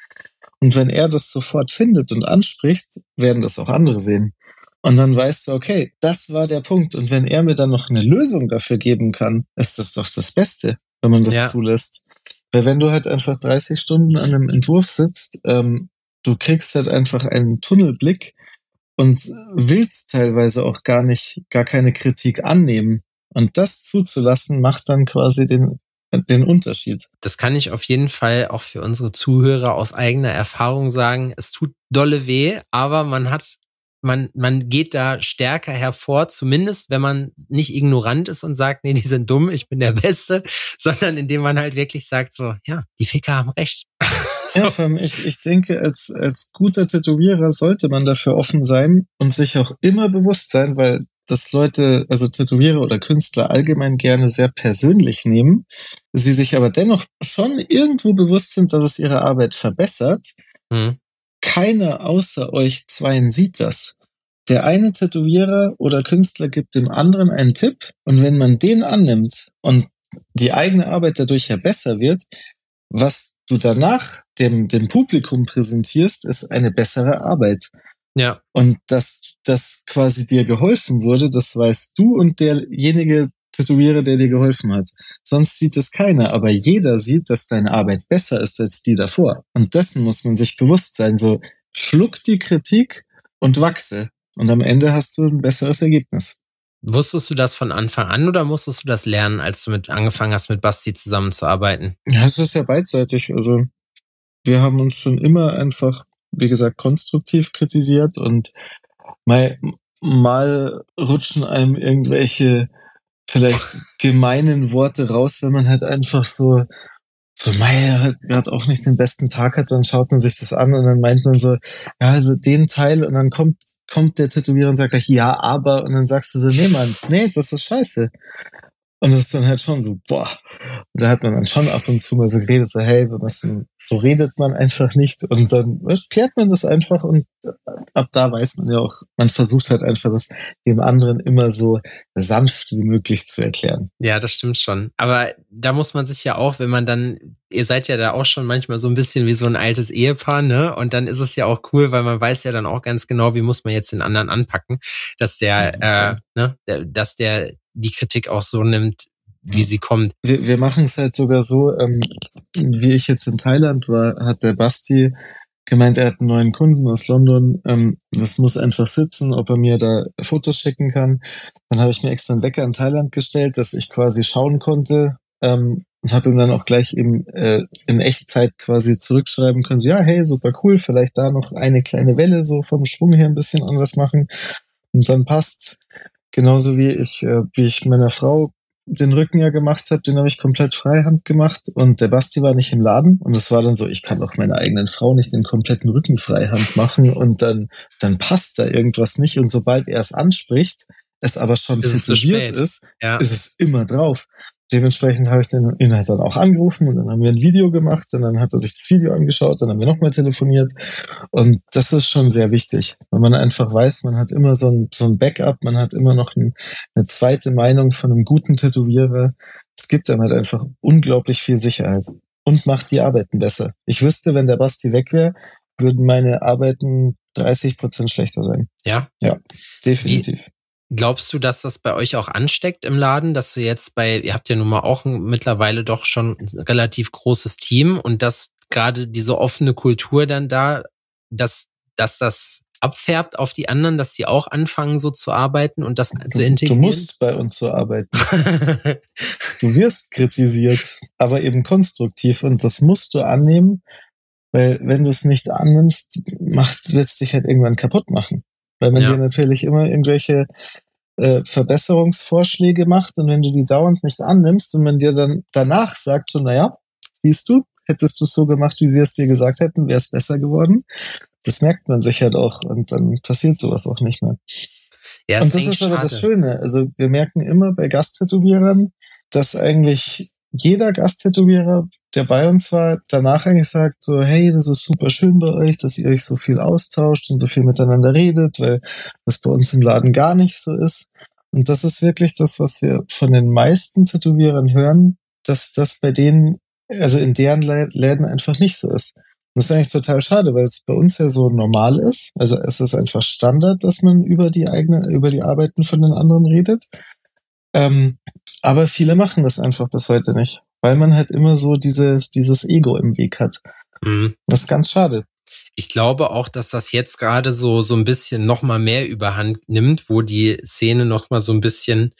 Und wenn er das sofort findet und anspricht, werden das auch andere sehen. Und dann weißt du, okay, das war der Punkt. Und wenn er mir dann noch eine Lösung dafür geben kann, ist das doch das Beste, wenn man das ja. zulässt. Weil wenn du halt einfach 30 Stunden an einem Entwurf sitzt, ähm, du kriegst halt einfach einen Tunnelblick und willst teilweise auch gar nicht, gar keine Kritik annehmen. Und das zuzulassen, macht dann quasi den, den Unterschied. Das kann ich auf jeden Fall auch für unsere Zuhörer aus eigener Erfahrung sagen. Es tut dolle weh, aber man hat man, man geht da stärker hervor, zumindest wenn man nicht ignorant ist und sagt, nee, die sind dumm, ich bin der Beste, <laughs> sondern indem man halt wirklich sagt, so, ja, die Ficker haben recht. <laughs> Ja, ich, ich denke, als, als guter Tätowierer sollte man dafür offen sein und sich auch immer bewusst sein, weil das Leute, also Tätowierer oder Künstler allgemein gerne sehr persönlich nehmen, sie sich aber dennoch schon irgendwo bewusst sind, dass es ihre Arbeit verbessert. Mhm. Keiner außer euch zweien sieht das. Der eine Tätowierer oder Künstler gibt dem anderen einen Tipp und wenn man den annimmt und die eigene Arbeit dadurch ja besser wird, was du danach dem, dem Publikum präsentierst, ist eine bessere Arbeit. Ja. Und dass das quasi dir geholfen wurde, das weißt du und derjenige Tätowierer, der dir geholfen hat. Sonst sieht es keiner, aber jeder sieht, dass deine Arbeit besser ist als die davor. Und dessen muss man sich bewusst sein. So, schluck die Kritik und wachse. Und am Ende hast du ein besseres Ergebnis. Wusstest du das von Anfang an oder musstest du das lernen, als du mit angefangen hast, mit Basti zusammenzuarbeiten? Ja, es ist ja beidseitig. Also wir haben uns schon immer einfach, wie gesagt, konstruktiv kritisiert und mal, mal rutschen einem irgendwelche vielleicht gemeinen Worte raus, wenn man halt einfach so so Meier halt gerade auch nicht den besten Tag hat, dann schaut man sich das an und dann meint man so, ja, also den Teil und dann kommt kommt der Tätowierer und sagt gleich, ja, aber, und dann sagst du so, nee, Mann, nee, das ist scheiße. Und das ist dann halt schon so, boah. Und da hat man dann schon ab und zu mal so geredet, so, hey, wir müssen, so redet man einfach nicht. Und dann klärt man das einfach und ab da weiß man ja auch, man versucht halt einfach, das dem anderen immer so sanft wie möglich zu erklären. Ja, das stimmt schon. Aber da muss man sich ja auch, wenn man dann, ihr seid ja da auch schon manchmal so ein bisschen wie so ein altes Ehepaar, ne? Und dann ist es ja auch cool, weil man weiß ja dann auch ganz genau, wie muss man jetzt den anderen anpacken, dass der, ja, äh, ne, dass der die Kritik auch so nimmt, wie sie kommt. Wir, wir machen es halt sogar so, ähm, wie ich jetzt in Thailand war, hat der Basti gemeint, er hat einen neuen Kunden aus London. Ähm, das muss einfach sitzen, ob er mir da Fotos schicken kann. Dann habe ich mir extra einen Wecker in Thailand gestellt, dass ich quasi schauen konnte ähm, und habe ihm dann auch gleich eben äh, in Echtzeit quasi zurückschreiben können. So, ja, hey, super cool, vielleicht da noch eine kleine Welle so vom Schwung her ein bisschen anders machen und dann passt. Genauso wie ich, äh, wie ich meiner Frau den Rücken ja gemacht habe, den habe ich komplett freihand gemacht. Und der Basti war nicht im Laden. Und es war dann so, ich kann doch meiner eigenen Frau nicht den kompletten Rücken freihand machen. Und dann, dann passt da irgendwas nicht. Und sobald er es anspricht, es aber schon ist tätowiert ist, ja. ist es immer drauf dementsprechend habe ich den ihn halt dann auch angerufen und dann haben wir ein Video gemacht und dann hat er sich das Video angeschaut, dann haben wir nochmal telefoniert und das ist schon sehr wichtig, weil man einfach weiß, man hat immer so ein, so ein Backup, man hat immer noch ein, eine zweite Meinung von einem guten Tätowierer. Es gibt dann halt einfach unglaublich viel Sicherheit und macht die Arbeiten besser. Ich wüsste, wenn der Basti weg wäre, würden meine Arbeiten 30 Prozent schlechter sein. Ja? Ja, definitiv. Wie, Glaubst du, dass das bei euch auch ansteckt im Laden, dass du jetzt bei, ihr habt ja nun mal auch ein, mittlerweile doch schon ein relativ großes Team und dass gerade diese offene Kultur dann da, dass, dass das abfärbt auf die anderen, dass sie auch anfangen so zu arbeiten und das zu integrieren? Du musst bei uns so arbeiten. <laughs> du wirst kritisiert, aber eben konstruktiv und das musst du annehmen, weil wenn du es nicht annimmst, macht, wird es dich halt irgendwann kaputt machen weil man ja. dir natürlich immer irgendwelche äh, Verbesserungsvorschläge macht und wenn du die dauernd nicht annimmst und man dir dann danach sagt, so, naja, siehst du, hättest du es so gemacht, wie wir es dir gesagt hätten, wäre es besser geworden. Das merkt man sich halt auch und dann passiert sowas auch nicht mehr. Ja, und das ist aber das Schöne. Also wir merken immer bei Gasttätowierern, dass eigentlich jeder Gasttätowierer der bei uns war, danach eigentlich sagt so, hey, das ist super schön bei euch, dass ihr euch so viel austauscht und so viel miteinander redet, weil das bei uns im Laden gar nicht so ist. Und das ist wirklich das, was wir von den meisten Tätowierern hören, dass das bei denen, also in deren Läden einfach nicht so ist. Und das ist eigentlich total schade, weil es bei uns ja so normal ist. Also es ist einfach Standard, dass man über die eigene, über die Arbeiten von den anderen redet. Ähm, aber viele machen das einfach bis heute nicht weil man halt immer so dieses, dieses Ego im Weg hat. Mhm. Das ist ganz schade. Ich glaube auch, dass das jetzt gerade so, so ein bisschen noch mal mehr überhand nimmt, wo die Szene noch mal so ein bisschen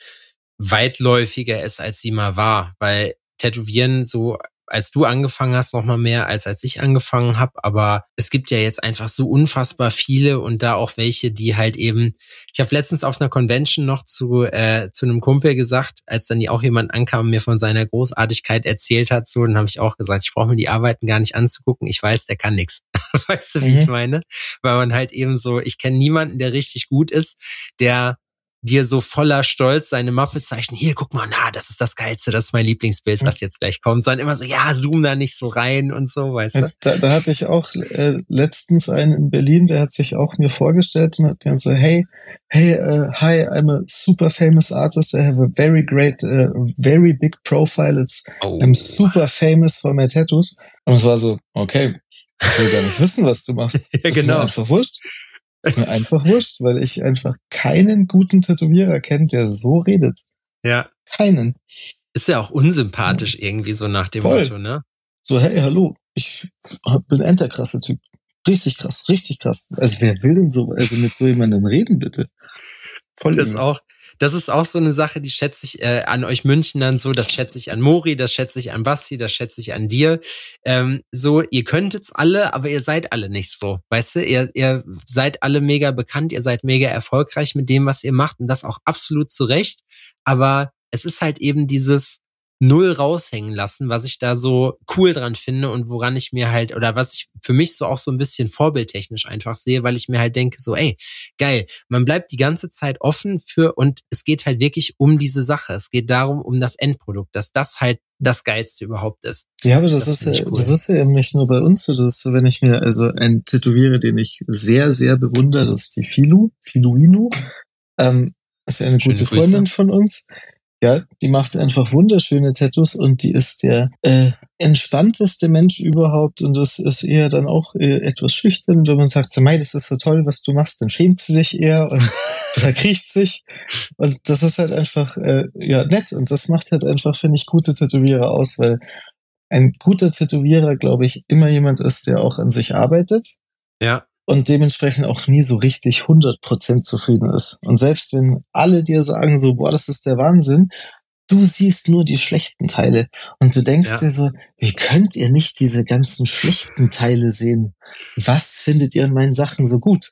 weitläufiger ist, als sie mal war, weil Tätowieren so als du angefangen hast, noch mal mehr als als ich angefangen habe. Aber es gibt ja jetzt einfach so unfassbar viele und da auch welche, die halt eben. Ich habe letztens auf einer Convention noch zu äh, zu einem Kumpel gesagt, als dann die auch jemand ankam, und mir von seiner Großartigkeit erzählt hat, so, dann habe ich auch gesagt, ich brauche mir die Arbeiten gar nicht anzugucken. Ich weiß, der kann nix. <laughs> weißt du, wie mhm. ich meine? Weil man halt eben so, ich kenne niemanden, der richtig gut ist, der dir so voller Stolz seine Mappe zeichnen. Hier, guck mal, na, das ist das Geilste, das ist mein Lieblingsbild, was jetzt gleich kommt. Sondern immer so, ja, zoom da nicht so rein und so, weißt du. Da, da hatte ich auch äh, letztens einen in Berlin, der hat sich auch mir vorgestellt und hat gesagt, so, hey, hey, uh, hi, I'm a super famous artist. I have a very great, uh, very big profile. It's, oh. I'm super famous for my tattoos. Und es war so, okay, ich will gar nicht wissen, was du machst. <laughs> ja, genau. Ist mir einfach wurscht. Ist mir einfach wurscht, weil ich einfach keinen guten Tätowierer kenne, der so redet. Ja. Keinen. Ist ja auch unsympathisch irgendwie so nach dem Voll. Motto, ne? So, hey, hallo, ich bin ein krasser Typ. Richtig krass, richtig krass. Also wer will denn so, also mit so jemandem reden, bitte? Voll das ist auch, das ist auch so eine Sache, die schätze ich äh, an euch Münchnern so, das schätze ich an Mori, das schätze ich an Basti, das schätze ich an dir. Ähm, so, ihr könntet's alle, aber ihr seid alle nicht so. Weißt du, ihr, ihr seid alle mega bekannt, ihr seid mega erfolgreich mit dem, was ihr macht und das auch absolut zu Recht. Aber es ist halt eben dieses, null raushängen lassen, was ich da so cool dran finde und woran ich mir halt, oder was ich für mich so auch so ein bisschen vorbildtechnisch einfach sehe, weil ich mir halt denke, so, ey, geil, man bleibt die ganze Zeit offen für, und es geht halt wirklich um diese Sache. Es geht darum, um das Endprodukt, dass das halt das Geilste überhaupt ist. Ja, aber das, das ist ja, cool. das ist ja eben nicht nur bei uns so, das ist so, wenn ich mir also einen tätowiere, den ich sehr, sehr bewundere, das ist die Filu, Filuino, ähm, ist ja eine Schöne gute Freundin Grüße. von uns. Ja, die macht einfach wunderschöne Tattoos und die ist der äh, entspannteste Mensch überhaupt und das ist eher dann auch äh, etwas schüchtern, wenn man sagt, so, Mai, das ist so toll, was du machst, dann schämt sie sich eher und <laughs> verkriecht sich und das ist halt einfach äh, ja nett und das macht halt einfach, finde ich, gute Tätowierer aus, weil ein guter Tätowierer, glaube ich, immer jemand ist, der auch an sich arbeitet, Ja. Und dementsprechend auch nie so richtig 100% zufrieden ist. Und selbst wenn alle dir sagen so, boah, das ist der Wahnsinn, du siehst nur die schlechten Teile. Und du denkst Ja. dir so, wie könnt ihr nicht diese ganzen schlechten Teile sehen? Was findet ihr in meinen Sachen so gut?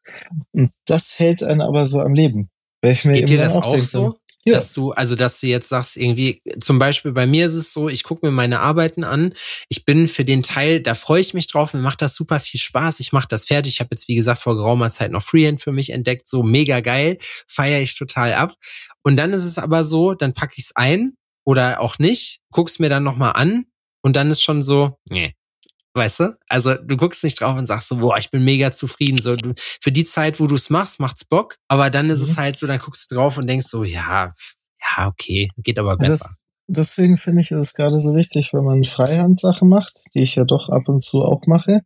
Und das hält einen aber so am Leben. Weil ich mir Geht dir eben das dann auch denke, so? Ja. Dass du, also dass du jetzt sagst, irgendwie, zum Beispiel bei mir ist es so, ich gucke mir meine Arbeiten an, ich bin für den Teil, da freue ich mich drauf, mir macht das super viel Spaß, ich mache das fertig, ich habe jetzt, wie gesagt, vor geraumer Zeit noch Freehand für mich entdeckt, so mega geil, feiere ich total ab. Und dann ist es aber so, dann packe ich es ein oder auch nicht, guck's mir dann nochmal an und dann ist schon so, nee. Weißt du? Also du guckst nicht drauf und sagst so, boah, ich bin mega zufrieden. So, du, für die Zeit, wo du es machst, macht's Bock. Aber dann ist es Mhm. halt so, dann guckst du drauf und denkst so, ja, ja, okay, geht aber besser. Das, deswegen finde ich es gerade so wichtig, wenn man Freihandsachen macht, die ich ja doch ab und zu auch mache,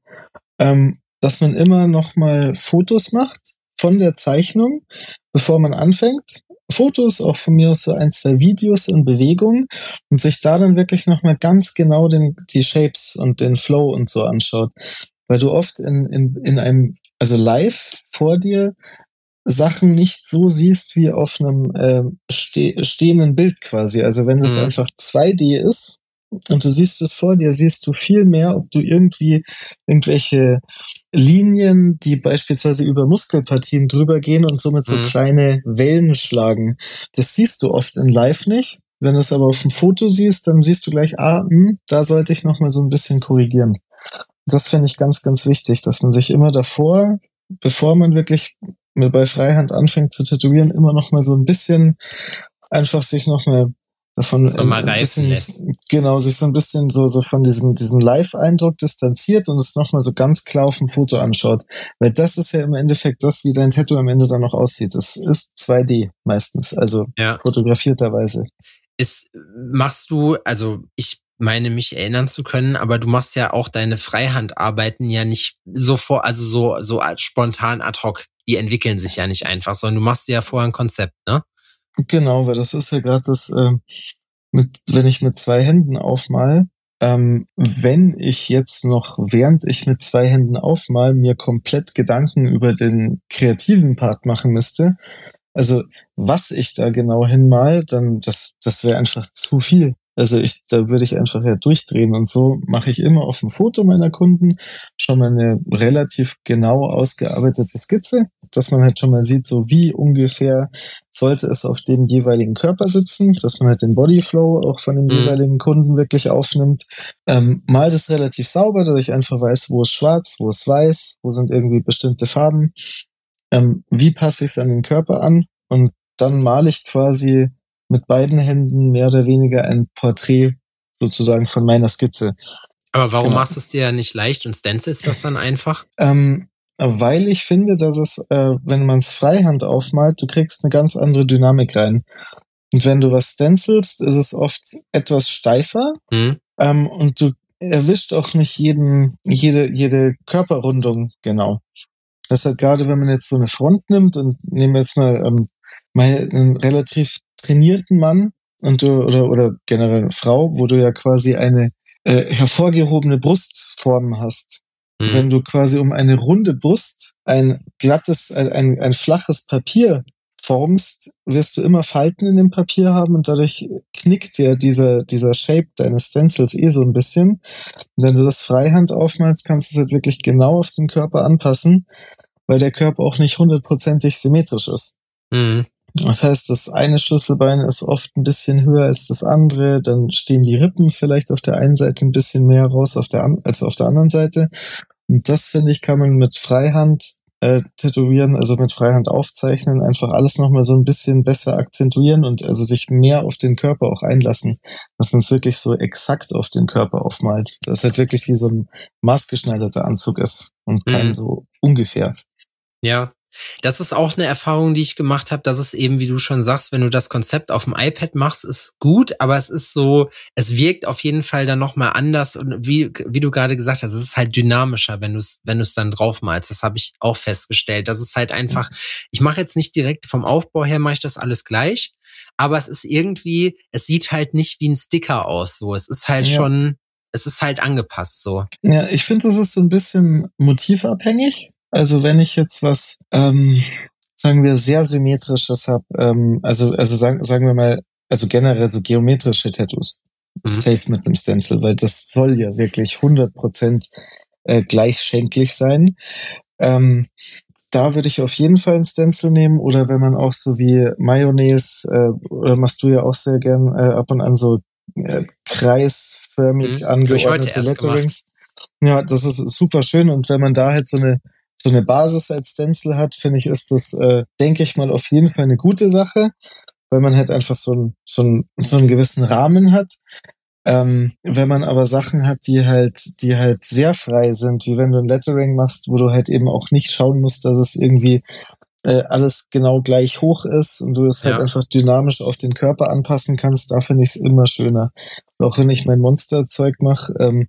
ähm, dass man immer noch mal Fotos macht von der Zeichnung, bevor man anfängt. Fotos, auch von mir aus so ein, zwei Videos in Bewegung und sich da dann wirklich noch mal ganz genau den, die Shapes und den Flow und so anschaut. Weil du oft in, in, in einem, also live vor dir Sachen nicht so siehst wie auf einem ähm, ste stehenden Bild quasi. Also wenn das Mhm. einfach 2D ist und du siehst es vor dir, siehst du viel mehr, ob du irgendwie irgendwelche Linien, die beispielsweise über Muskelpartien drüber gehen und somit so Mhm. kleine Wellen schlagen. Das siehst du oft in Live nicht. Wenn du es aber auf dem Foto siehst, dann siehst du gleich, ah, hm, da sollte ich noch mal so ein bisschen korrigieren. Das finde ich ganz, ganz wichtig, dass man sich immer davor, bevor man wirklich mit bei Freihand anfängt zu tätowieren, immer noch mal so ein bisschen einfach sich noch mal davon noch mal reifen bisschen, genau sich so ein bisschen so so von diesem diesem Live-Eindruck distanziert und es noch mal so ganz klar auf dem Foto anschaut, weil das ist ja im Endeffekt das, wie dein Tattoo am Ende dann noch aussieht. Es ist 2D meistens, also Ja. fotografierterweise. Ist, machst du, also ich meine mich erinnern zu können, aber du machst ja auch deine Freihandarbeiten ja nicht sofort, also so, so spontan ad hoc. Die entwickeln sich ja nicht einfach, sondern du machst ja vorher ein Konzept, ne? Genau, weil das ist ja gerade das, ähm, mit, wenn ich mit zwei Händen aufmal, ähm, wenn ich jetzt noch, während ich mit zwei Händen aufmal, mir komplett Gedanken über den kreativen Part machen müsste, also was ich da genau hinmal, dann das, das wäre einfach zu viel. Also ich, da würde ich einfach ja durchdrehen und so mache ich immer auf dem Foto meiner Kunden schon mal eine relativ genau ausgearbeitete Skizze, dass man halt schon mal sieht, so wie ungefähr sollte es auf dem jeweiligen Körper sitzen, dass man halt den Bodyflow auch von dem Mhm. jeweiligen Kunden wirklich aufnimmt. Ähm, mal das relativ sauber, dass ich einfach weiß, wo ist schwarz, wo ist weiß, wo sind irgendwie bestimmte Farben. Ähm, wie passe ich es an den Körper an? Und dann male ich quasi mit beiden Händen mehr oder weniger ein Porträt sozusagen von meiner Skizze. Aber warum Genau. machst du es dir ja nicht leicht und stencilst das dann einfach? Ähm, weil ich finde, dass es, äh, wenn man es Freihand aufmalt, du kriegst eine ganz andere Dynamik rein. Und wenn du was stencilst, ist es oft etwas steifer Hm? ähm, und du erwischt auch nicht jeden, jede, jede Körperrundung genau. Das hat gerade, wenn man jetzt so eine Front nimmt und nehmen wir jetzt mal, ähm, mal einen relativ trainierten Mann und du, oder, oder generell eine Frau, wo du ja quasi eine äh, hervorgehobene Brustform hast. Hm? Wenn du quasi um eine runde Brust ein glattes, ein, ein, ein flaches Papier formst, wirst du immer Falten in dem Papier haben und dadurch knickt dir dieser, dieser Shape deines Stencils eh so ein bisschen. Und wenn du das Freihand aufmalst, kannst du es halt wirklich genau auf den Körper anpassen, weil der Körper auch nicht hundertprozentig symmetrisch ist. Hm. Das heißt, das eine Schlüsselbein ist oft ein bisschen höher als das andere, dann stehen die Rippen vielleicht auf der einen Seite ein bisschen mehr raus auf der, als auf der anderen Seite. Und das, finde ich, kann man mit Freihand äh, tätowieren, also mit Freihand aufzeichnen, einfach alles nochmal so ein bisschen besser akzentuieren und also sich mehr auf den Körper auch einlassen, dass man es wirklich so exakt auf den Körper aufmalt. Das halt wirklich wie so ein maßgeschneiderter Anzug ist und kein Mhm. so ungefähr. Ja. Das ist auch eine Erfahrung, die ich gemacht habe. Das ist eben, wie du schon sagst, wenn du das Konzept auf dem iPad machst, ist gut, aber es ist so, es wirkt auf jeden Fall dann nochmal anders und wie, wie du gerade gesagt hast, es ist halt dynamischer, wenn du es, wenn du es dann draufmalst. Das habe ich auch festgestellt. Das ist halt einfach, ich mache jetzt nicht direkt vom Aufbau her, mache ich das alles gleich, aber es ist irgendwie, es sieht halt nicht wie ein Sticker aus. So, es ist halt Ja. schon, es ist halt angepasst so. Ja, ich finde, das ist so ein bisschen motivabhängig. Also wenn ich jetzt was, ähm, sagen wir, sehr symmetrisches habe, ähm, also, also sagen, sagen wir mal, also generell so geometrische Tattoos, mhm. safe mit einem Stencil, weil das soll ja wirklich 100 Prozent äh, gleichschenklich sein. Ähm, da würde ich auf jeden Fall ein Stencil nehmen oder wenn man auch so wie Mayonnaise äh, oder machst du ja auch sehr gern äh, ab und an so äh, kreisförmig mhm. angeordnete Letterings. Ja, das ist super schön und wenn man da halt so eine so eine Basis als Stencil hat, finde ich, ist das, äh, denke ich mal, auf jeden Fall eine gute Sache, weil man halt einfach so, ein, so, ein, so einen gewissen Rahmen hat. Ähm, wenn man aber Sachen hat, die halt, die halt sehr frei sind, wie wenn du ein Lettering machst, wo du halt eben auch nicht schauen musst, dass es irgendwie äh, alles genau gleich hoch ist und du es halt ja. halt einfach dynamisch auf den Körper anpassen kannst, da finde ich es immer schöner. auch wenn ich mein Monsterzeug mache, ähm,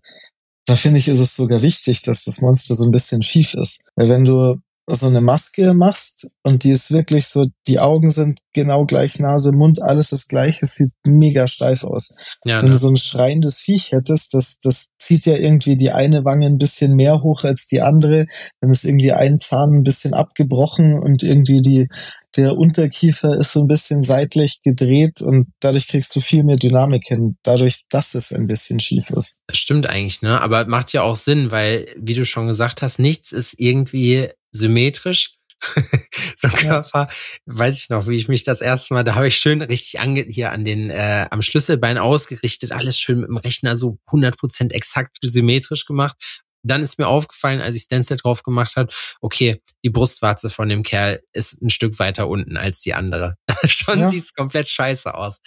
da finde ich, ist es sogar wichtig, dass das Monster so ein bisschen schief ist. Weil wenn du so eine Maske machst und die ist wirklich so, die Augen sind genau gleich, Nase, Mund, alles ist gleich, es sieht mega steif aus. Ja, Wenn ne? du so ein schreiendes Viech hättest, das, das zieht ja irgendwie die eine Wange ein bisschen mehr hoch als die andere, dann ist irgendwie ein Zahn ein bisschen abgebrochen und irgendwie die, der Unterkiefer ist so ein bisschen seitlich gedreht und dadurch kriegst du viel mehr Dynamik hin, dadurch, dass es ein bisschen schief ist. Das stimmt eigentlich, ne? Aber macht ja auch Sinn, weil, wie du schon gesagt hast, nichts ist irgendwie symmetrisch. <laughs> so ein Körper, weiß ich noch, wie ich mich das erste Mal, da habe ich schön richtig ange hier an den äh, am Schlüsselbein ausgerichtet, alles schön mit dem Rechner so 100% exakt symmetrisch gemacht. Dann ist mir aufgefallen, als ich Stencil drauf gemacht hat, okay, die Brustwarze von dem Kerl ist ein Stück weiter unten als die andere. <laughs> Schon ja. sieht's komplett scheiße aus.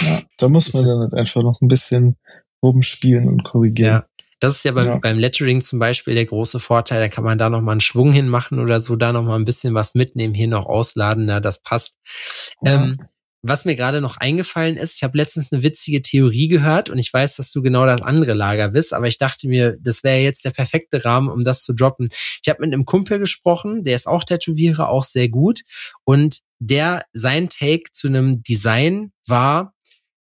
Ja, da muss <laughs> man dann halt einfach noch ein bisschen rumspielen und korrigieren. Ja. Das ist ja beim, ja. beim Lettering zum Beispiel der große Vorteil. Da kann man da nochmal einen Schwung hinmachen oder so, da nochmal ein bisschen was mitnehmen, hier noch ausladen, na, das passt. Ja. Ähm, was mir gerade noch eingefallen ist, ich habe letztens eine witzige Theorie gehört und ich weiß, dass du genau das andere Lager bist, aber ich dachte mir, das wäre jetzt der perfekte Rahmen, um das zu droppen. Ich habe mit einem Kumpel gesprochen, der ist auch Tätowierer, auch sehr gut und der sein Take zu einem Design war,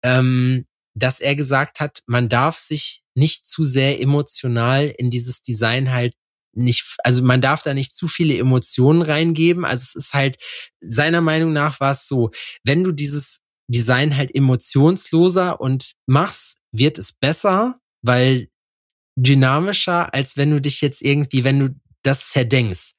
ähm, dass er gesagt hat, man darf sich nicht zu sehr emotional in dieses Design halt nicht, also man darf da nicht zu viele Emotionen reingeben. Also es ist halt, seiner Meinung nach war es so, wenn du dieses Design halt emotionsloser und machst, wird es besser, weil dynamischer, als wenn du dich jetzt irgendwie, wenn du das zerdenkst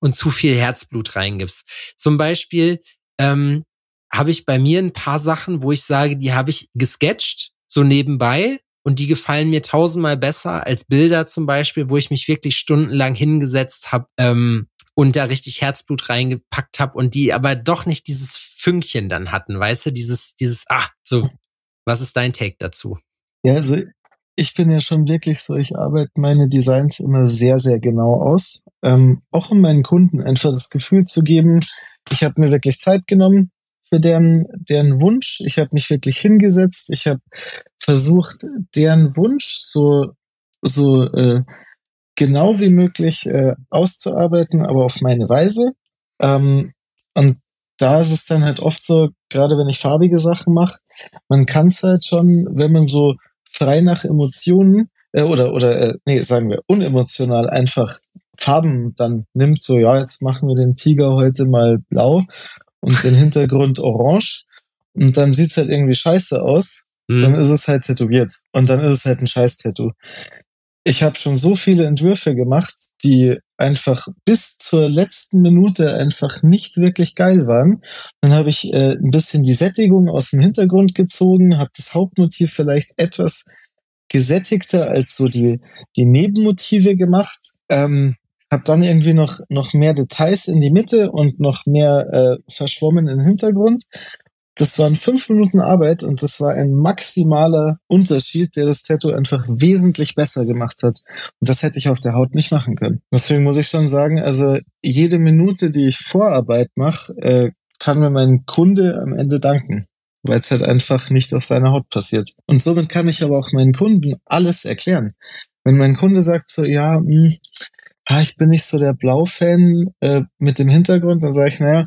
und zu viel Herzblut reingibst. Zum Beispiel, ähm, habe ich bei mir ein paar Sachen, wo ich sage, die habe ich gesketcht, so nebenbei. Und die gefallen mir tausendmal besser als Bilder zum Beispiel, wo ich mich wirklich stundenlang hingesetzt habe ähm, und da richtig Herzblut reingepackt habe und die aber doch nicht dieses Fünkchen dann hatten, weißt du, dieses, dieses, ah, so, was ist dein Take dazu? Ja, also ich bin ja schon wirklich so, ich arbeite meine Designs immer sehr, sehr genau aus. Ähm, auch um meinen Kunden einfach das Gefühl zu geben, ich habe mir wirklich Zeit genommen, für deren, deren Wunsch. Ich habe mich wirklich hingesetzt. Ich habe versucht, deren Wunsch so, so äh, genau wie möglich äh, auszuarbeiten, aber auf meine Weise. Ähm, und da ist es dann halt oft so, gerade wenn ich farbige Sachen mache, man kann es halt schon, wenn man so frei nach Emotionen äh, oder oder äh, nee, sagen wir unemotional einfach Farben dann nimmt, so ja, jetzt machen wir den Tiger heute mal blau und den Hintergrund orange und dann sieht's halt irgendwie scheiße aus, mhm. dann ist es halt tätowiert und dann ist es halt ein Scheiß-Tattoo. Ich habe schon so viele Entwürfe gemacht, die einfach bis zur letzten Minute einfach nicht wirklich geil waren. Dann habe ich äh, ein bisschen die Sättigung aus dem Hintergrund gezogen, habe das Hauptmotiv vielleicht etwas gesättigter als so die, die Nebenmotive gemacht. Ähm, habe dann irgendwie noch, noch mehr Details in die Mitte und noch mehr äh, verschwommen im Hintergrund. Das waren fünf Minuten Arbeit und das war ein maximaler Unterschied, der das Tattoo einfach wesentlich besser gemacht hat. Und das hätte ich auf der Haut nicht machen können. Deswegen muss ich schon sagen, also jede Minute, die ich Vorarbeit mache, äh, kann mir mein Kunde am Ende danken, weil es halt einfach nicht auf seiner Haut passiert. Und somit kann ich aber auch meinen Kunden alles erklären. Wenn mein Kunde sagt so, ja, mh, hm, ah, ich bin nicht so der Blau-Fan äh, mit dem Hintergrund, dann sage ich, naja,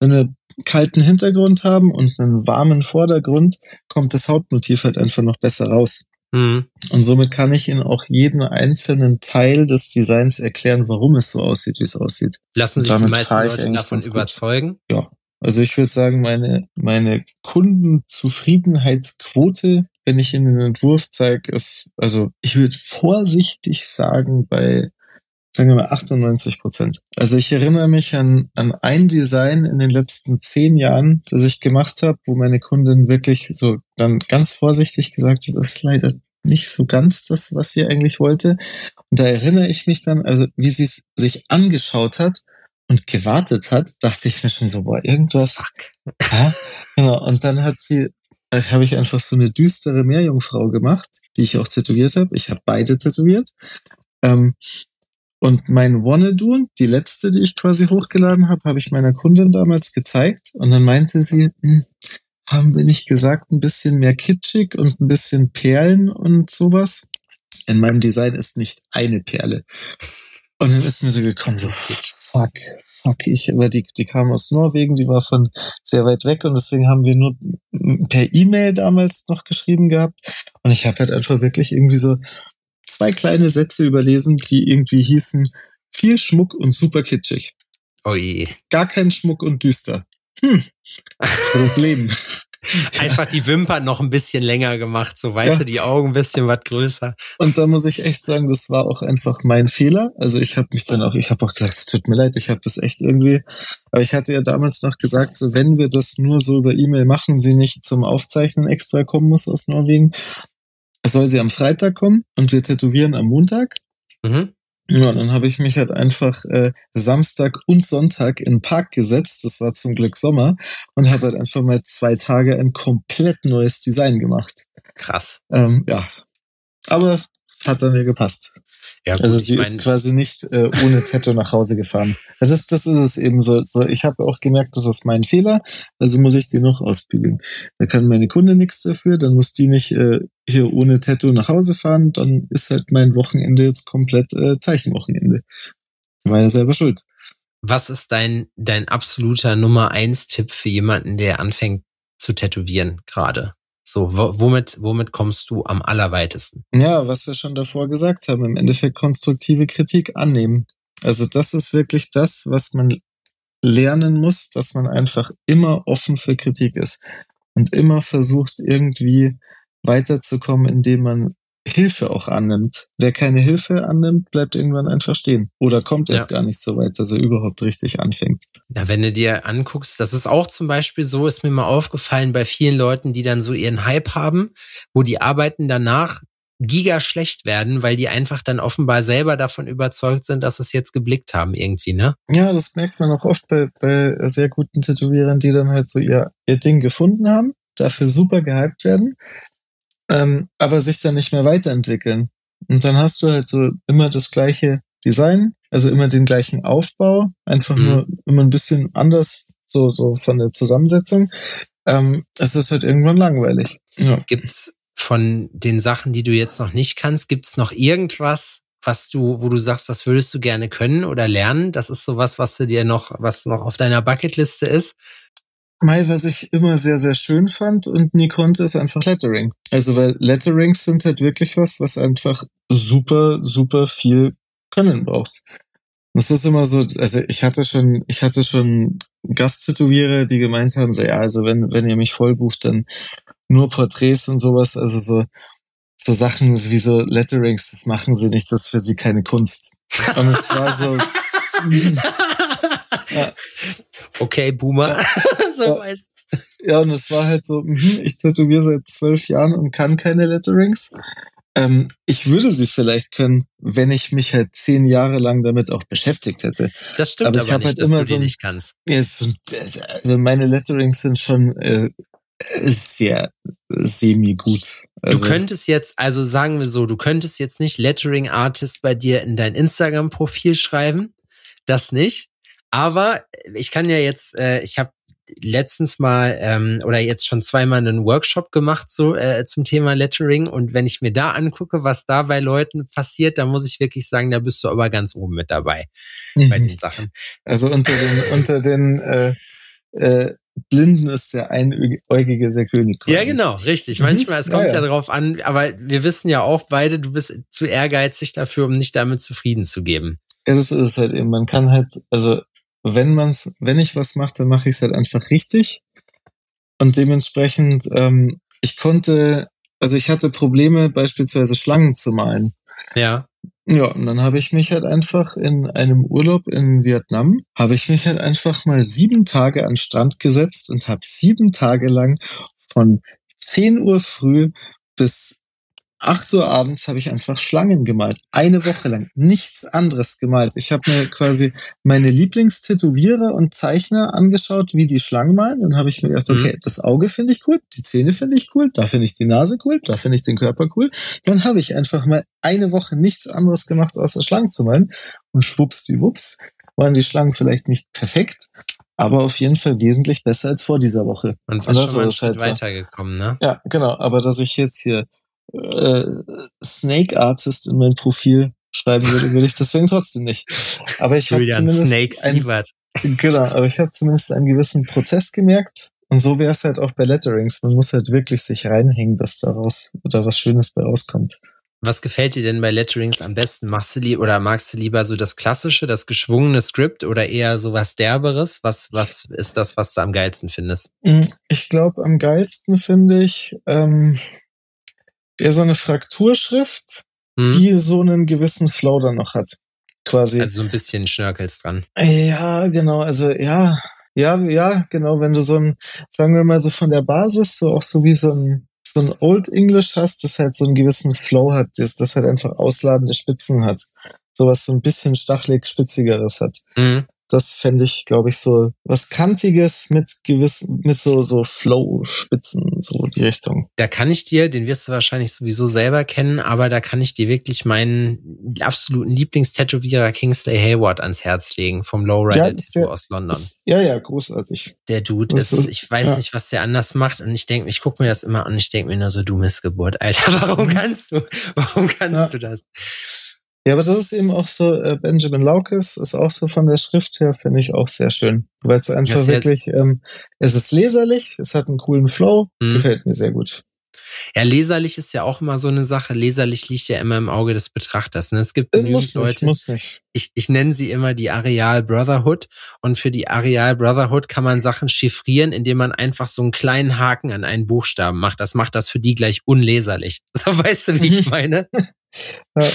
wenn wir kalten Hintergrund haben und einen warmen Vordergrund, kommt das Hauptmotiv halt einfach noch besser raus. Mhm. Und somit kann ich Ihnen auch jeden einzelnen Teil des Designs erklären, warum es so aussieht, wie es aussieht. Lassen sich die meisten Leute davon überzeugen? Ja. Also ich würde sagen, meine, meine Kundenzufriedenheitsquote, wenn ich Ihnen den Entwurf zeige, ist, also ich würde vorsichtig sagen, bei sagen wir mal 98 Prozent. Also ich erinnere mich an, an ein Design in den letzten zehn Jahren, das ich gemacht habe, wo meine Kundin wirklich so dann ganz vorsichtig gesagt hat, das ist leider nicht so ganz das, was sie eigentlich wollte. Und da erinnere ich mich dann, also wie sie es sich angeschaut hat und gewartet hat, dachte ich mir schon so, boah, irgendwas. Ja, genau. Und dann hat sie habe ich einfach so eine düstere Meerjungfrau gemacht, die ich auch tätowiert habe. Ich habe beide tätowiert. Ähm, und mein Wanna-Do, die letzte, die ich quasi hochgeladen habe, habe ich meiner Kundin damals gezeigt. Und dann meinte sie, hm, haben wir nicht gesagt, ein bisschen mehr kitschig und ein bisschen Perlen und sowas? In meinem Design ist nicht eine Perle. Und dann ist mir so gekommen, so, fuck, fuck, ich, aber die, die kam aus Norwegen, die war von sehr weit weg und deswegen haben wir nur per E-Mail damals noch geschrieben gehabt. Und ich habe halt einfach wirklich irgendwie so zwei kleine Sätze überlesen, die irgendwie hießen, viel Schmuck und super kitschig. Oh je. Gar kein Schmuck und düster. Hm. Problem. <laughs> Einfach die Wimpern noch ein bisschen länger gemacht, so weißt ja. du, die Augen ein bisschen was größer. Und da muss ich echt sagen, das war auch einfach mein Fehler. Also ich habe mich dann auch, ich habe auch gesagt, es tut mir leid, ich habe das echt irgendwie, aber ich hatte ja damals noch gesagt, so wenn wir das nur so über E-Mail machen, sie nicht zum Aufzeichnen extra kommen muss aus Norwegen, soll sie am Freitag kommen und wir tätowieren am Montag. Mhm. Ja, dann habe ich mich halt einfach äh, Samstag und Sonntag in den Park gesetzt. Das war zum Glück Sommer und habe halt einfach mal zwei Tage ein komplett neues Design gemacht. Krass. Ähm, ja, aber hat dann mir gepasst. Ja, gut, also sie ist quasi nicht äh, ohne Tattoo nach Hause gefahren. Das ist, das ist es eben so. so ich habe auch gemerkt, das ist mein Fehler, also muss ich die noch ausbügeln. Da kann meine Kunde nichts dafür, dann muss die nicht äh, hier ohne Tattoo nach Hause fahren, dann ist halt mein Wochenende jetzt komplett äh, Zeichenwochenende. War ja selber schuld. Was ist dein, dein absoluter Nummer eins Tipp für jemanden, der anfängt zu tätowieren gerade? So, womit, womit kommst du am allerweitesten? Ja, was wir schon davor gesagt haben, im Endeffekt konstruktive Kritik annehmen. Also das ist wirklich das, was man lernen muss, dass man einfach immer offen für Kritik ist und immer versucht, irgendwie weiterzukommen, indem man Hilfe auch annimmt. Wer keine Hilfe annimmt, bleibt irgendwann einfach stehen. Oder kommt erst ja. gar nicht so weit, dass er überhaupt richtig anfängt. Ja, wenn du dir anguckst, das ist auch zum Beispiel so, ist mir mal aufgefallen bei vielen Leuten, die dann so ihren Hype haben, wo die Arbeiten danach giga schlecht werden, weil die einfach dann offenbar selber davon überzeugt sind, dass es jetzt geblickt haben irgendwie, ne? Ja, das merkt man auch oft bei, bei sehr guten Tätowierern, die dann halt so ihr, ihr Ding gefunden haben, dafür super gehypt werden ähm, aber sich dann nicht mehr weiterentwickeln. Und dann hast du halt so immer das gleiche Design, also immer den gleichen Aufbau, einfach mhm. nur immer ein bisschen anders, so, so von der Zusammensetzung. Ähm, es ist halt irgendwann langweilig. Ja. Gibt's von den Sachen, die du jetzt noch nicht kannst, gibt's noch irgendwas, was du, wo du sagst, das würdest du gerne können oder lernen? Das ist sowas, was du dir noch, was noch auf deiner Bucketliste ist? Mai, was ich immer sehr, sehr schön fand und nie konnte, ist einfach Lettering. Also, weil Letterings sind halt wirklich was, was einfach super, super viel Können braucht. Das ist immer so, also ich hatte schon, ich hatte schon Gasttätowierer, die gemeint haben, so ja, also wenn, wenn ihr mich vollbucht, dann nur Porträts und sowas, also so, so Sachen wie so Letterings, das machen sie nicht, das ist für sie keine Kunst. Und es war so, <laughs> ja. Okay, Boomer. So ja. weißt <laughs> ja, und es war halt so, mh, ich tätowiere seit zwölf Jahren und kann keine Letterings. Ähm, ich würde sie vielleicht können, wenn ich mich halt zehn Jahre lang damit auch beschäftigt hätte. Das stimmt aber, ich aber nicht, halt dass immer du so nicht kannst. Ja, also meine Letterings sind schon äh, sehr semi gut. Also, du könntest jetzt, also sagen wir so, du könntest jetzt nicht Lettering Artist bei dir in dein Instagram Profil schreiben, das nicht. Aber ich kann ja jetzt, äh, ich habe letztens mal ähm, oder jetzt schon zweimal einen Workshop gemacht so äh, zum Thema Lettering und wenn ich mir da angucke, was da bei Leuten passiert, dann muss ich wirklich sagen, da bist du aber ganz oben mit dabei mhm. bei den Sachen. Also unter den <laughs> unter den äh, äh, Blinden ist der Einäugige der König. Quasi. Ja, genau, richtig. Mhm. Manchmal, es kommt ja, ja. ja darauf an, aber wir wissen ja auch beide, du bist zu ehrgeizig dafür, um nicht damit zufrieden zu geben. Ja, das ist halt eben, man kann halt, also wenn man's, wenn ich was mache, dann mache ich es halt einfach richtig. Und dementsprechend, ähm, ich konnte, also ich hatte Probleme, beispielsweise Schlangen zu malen. Ja. Ja, und dann habe ich mich halt einfach in einem Urlaub in Vietnam, habe ich mich halt einfach mal sieben Tage an Strand gesetzt und habe sieben Tage lang von 10 Uhr früh bis 8 Uhr abends habe ich einfach Schlangen gemalt. Eine Woche lang. Nichts anderes gemalt. Ich habe mir quasi meine Lieblingstätowierer und Zeichner angeschaut, wie die Schlangen malen. Dann habe ich mir gedacht, okay, mhm. das Auge finde ich cool, die Zähne finde ich cool, da finde ich die Nase cool, da finde ich den Körper cool. Dann habe ich einfach mal eine Woche nichts anderes gemacht, außer Schlangen zu malen. Und schwuppsdiwupps waren die Schlangen vielleicht nicht perfekt, aber auf jeden Fall wesentlich besser als vor dieser Woche. Und es ist schon mal halt weitergekommen, ne? Ja, genau. Aber dass ich jetzt hier äh, Snake Artist in mein Profil schreiben würde, würde ich deswegen trotzdem nicht. Aber ich habe zumindest Snake ein, genau, aber ich habe zumindest einen gewissen Prozess gemerkt. Und so wäre es halt auch bei Letterings. Man muss halt wirklich sich reinhängen, dass daraus oder was Schönes bei rauskommt. Was gefällt dir denn bei Letterings am besten? Machst du lieber oder magst du lieber so das klassische, das geschwungene Skript oder eher so was derberes? Was, was ist das, was du am geilsten findest? Mm, ich glaube, am geilsten finde ich, ähm, eher so eine Frakturschrift, hm. die so einen gewissen Flow dann noch hat. Quasi. Also so ein bisschen Schnörkels dran. Ja, genau. Also ja, ja, ja, genau. Wenn du so ein, sagen wir mal so von der Basis, so auch so wie so ein, so ein Old English hast, das halt so einen gewissen Flow hat, das, das halt einfach ausladende Spitzen hat. Sowas so ein bisschen stachelig spitzigeres hat. Mhm das fände ich, glaube ich, so was Kantiges mit gewissen, mit so, so Flow-Spitzen, so die Richtung. Da kann ich dir, den wirst du wahrscheinlich sowieso selber kennen, aber da kann ich dir wirklich meinen absoluten Lieblingstätowierer Kingsley Hayward ans Herz legen, vom Lowrider ja, aus London. Ist, ja, ja, großartig. Der Dude ist, ist, ich weiß ja. nicht, was der anders macht und ich denke, ich gucke mir das immer an und ich denke mir nur so, du Missgeburt, Alter, <laughs> warum mhm. kannst du, warum kannst ja. du das? Ja, aber das ist eben auch so, äh, Benjamin Laukes ist auch so von der Schrift her, finde ich auch sehr schön. Weil es einfach wirklich, ähm, es ist leserlich, es hat einen coolen Flow, mhm. gefällt mir sehr gut. Ja, leserlich ist ja auch immer so eine Sache. Leserlich liegt ja immer im Auge des Betrachters. Ne? Es gibt äh, genügend Leute. Muss nicht. Ich, ich nenne sie immer die Areal Brotherhood. Und für die Areal Brotherhood kann man Sachen chiffrieren, indem man einfach so einen kleinen Haken an einen Buchstaben macht. Das macht das für die gleich unleserlich. <laughs> So weißt du, wie ich <laughs> meine? Ja.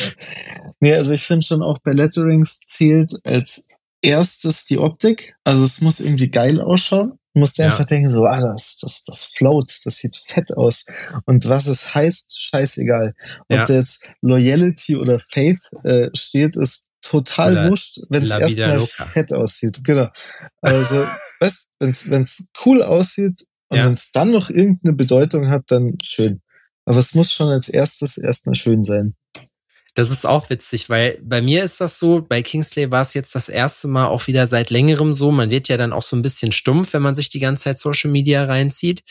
Nee, also ich finde schon auch bei Letterings zählt als erstes die Optik. Also es muss irgendwie geil ausschauen. Du musst dir ja. einfach denken, so, ah, das, das, das float, das sieht fett aus. Und was es heißt, scheißegal. Ob ja. da jetzt Loyalty oder Faith äh, steht, ist total oder wurscht, wenn es erstmal fett aussieht. Genau. Also, <laughs> weißt, wenn es cool aussieht und ja. wenn es dann noch irgendeine Bedeutung hat, dann schön. Aber es muss schon als erstes erstmal schön sein. Das ist auch witzig, weil bei mir ist das so, bei Kingsley war es jetzt das erste Mal auch wieder seit längerem so. Man wird ja dann auch so ein bisschen stumpf, wenn man sich die ganze Zeit Social Media reinzieht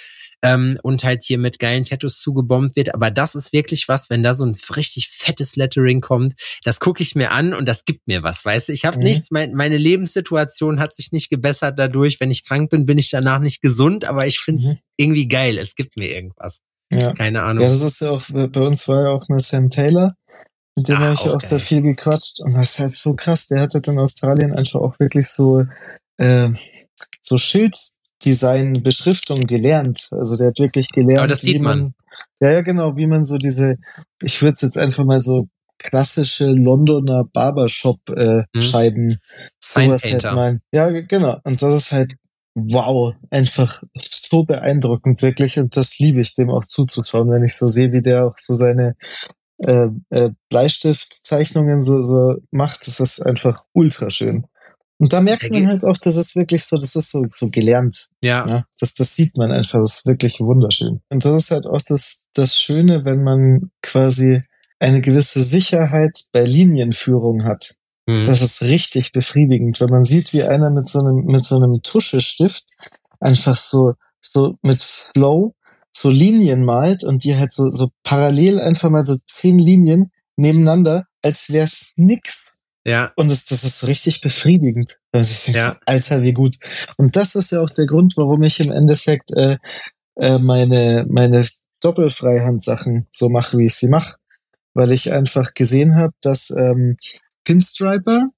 ähm, und halt hier mit geilen Tattoos zugebombt wird. Aber das ist wirklich was, wenn da so ein richtig fettes Lettering kommt, das gucke ich mir an und das gibt mir was, weißt du? Ich habe mhm. nichts, mein, meine Lebenssituation hat sich nicht gebessert dadurch. Wenn ich krank bin, bin ich danach nicht gesund, aber ich finde es mhm. irgendwie geil. Es gibt mir irgendwas. Ja. Keine Ahnung. Ja, das ist ja auch, bei uns war ja auch eine Sam Taylor, mit dem ah, habe ich auch, auch sehr viel gequatscht und das ist halt so krass. Der hat halt in Australien einfach auch wirklich so, äh, so Schilddesign, Beschriftung gelernt. Also der hat wirklich gelernt, Aber das sieht man. man. Ja, ja, genau, wie man so diese, ich würde es jetzt einfach mal so klassische Londoner Barbershop-Scheiben äh, hm. sowas halt mal. Ja, genau. Und das ist halt wow, einfach so beeindruckend, wirklich. Und das liebe ich, dem auch zuzuschauen, wenn ich so sehe, wie der auch so seine äh, äh, Bleistiftzeichnungen so, so macht. Das ist einfach ultra schön. Und da merkt man halt auch, dass es wirklich so, das ist so, so gelernt. Ja. ja. Das, das sieht man einfach, das ist wirklich wunderschön. Und das ist halt auch das, das Schöne, wenn man quasi eine gewisse Sicherheit bei Linienführung hat. Mhm. Das ist richtig befriedigend, wenn man sieht, wie einer mit so einem, mit so einem Tuschestift einfach so, so mit Flow so Linien malt und die halt so, so parallel einfach mal so zehn Linien nebeneinander, als wär's nix. Ja. Und das, das ist richtig befriedigend. Wenn man sich denkt, Ja. Alter, wie gut. Und das ist ja auch der Grund, warum ich im Endeffekt äh, äh, meine, meine Doppelfreihand-Sachen so mache, wie ich sie mache. Weil ich einfach gesehen habe, dass ähm, Pinstriper,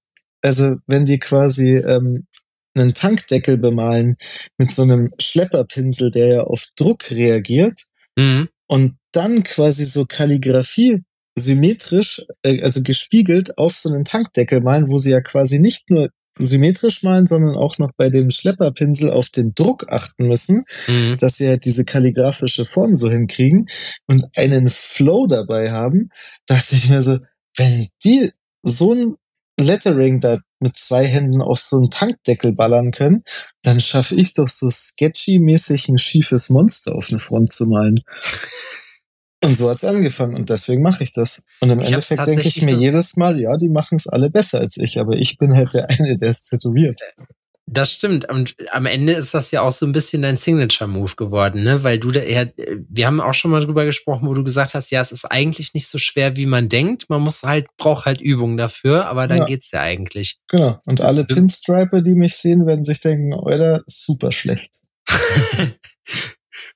also wenn die quasi ähm, einen Tankdeckel bemalen mit so einem Schlepperpinsel, der ja auf Druck reagiert, Mhm. und dann quasi so Kalligrafie symmetrisch, äh, also gespiegelt auf so einen Tankdeckel malen, wo sie ja quasi nicht nur symmetrisch malen, sondern auch noch bei dem Schlepperpinsel auf den Druck achten müssen, Mhm. dass sie halt diese kalligraphische Form so hinkriegen und einen Flow dabei haben, dachte ich mir so, wenn die so ein Lettering da mit zwei Händen auf so einen Tankdeckel ballern können, dann schaffe ich doch so sketchy-mäßig ein schiefes Monster auf eine Front zu malen. Und so hat's angefangen und deswegen mache ich das. Und im Ich Endeffekt denke ich mir jedes Mal, ja, die machen es alle besser als ich, aber ich bin halt der eine, der es tätowiert. Das stimmt. Und am Ende ist das ja auch so ein bisschen dein Signature-Move geworden, ne? Weil du da eher, wir haben auch schon mal drüber gesprochen, wo du gesagt hast, ja, es ist eigentlich nicht so schwer, wie man denkt. Man muss halt, braucht halt Übung dafür, aber dann Ja. geht's ja eigentlich. Genau. Und alle Pinstriper, die mich sehen, werden sich denken, Alter, super schlecht. <laughs>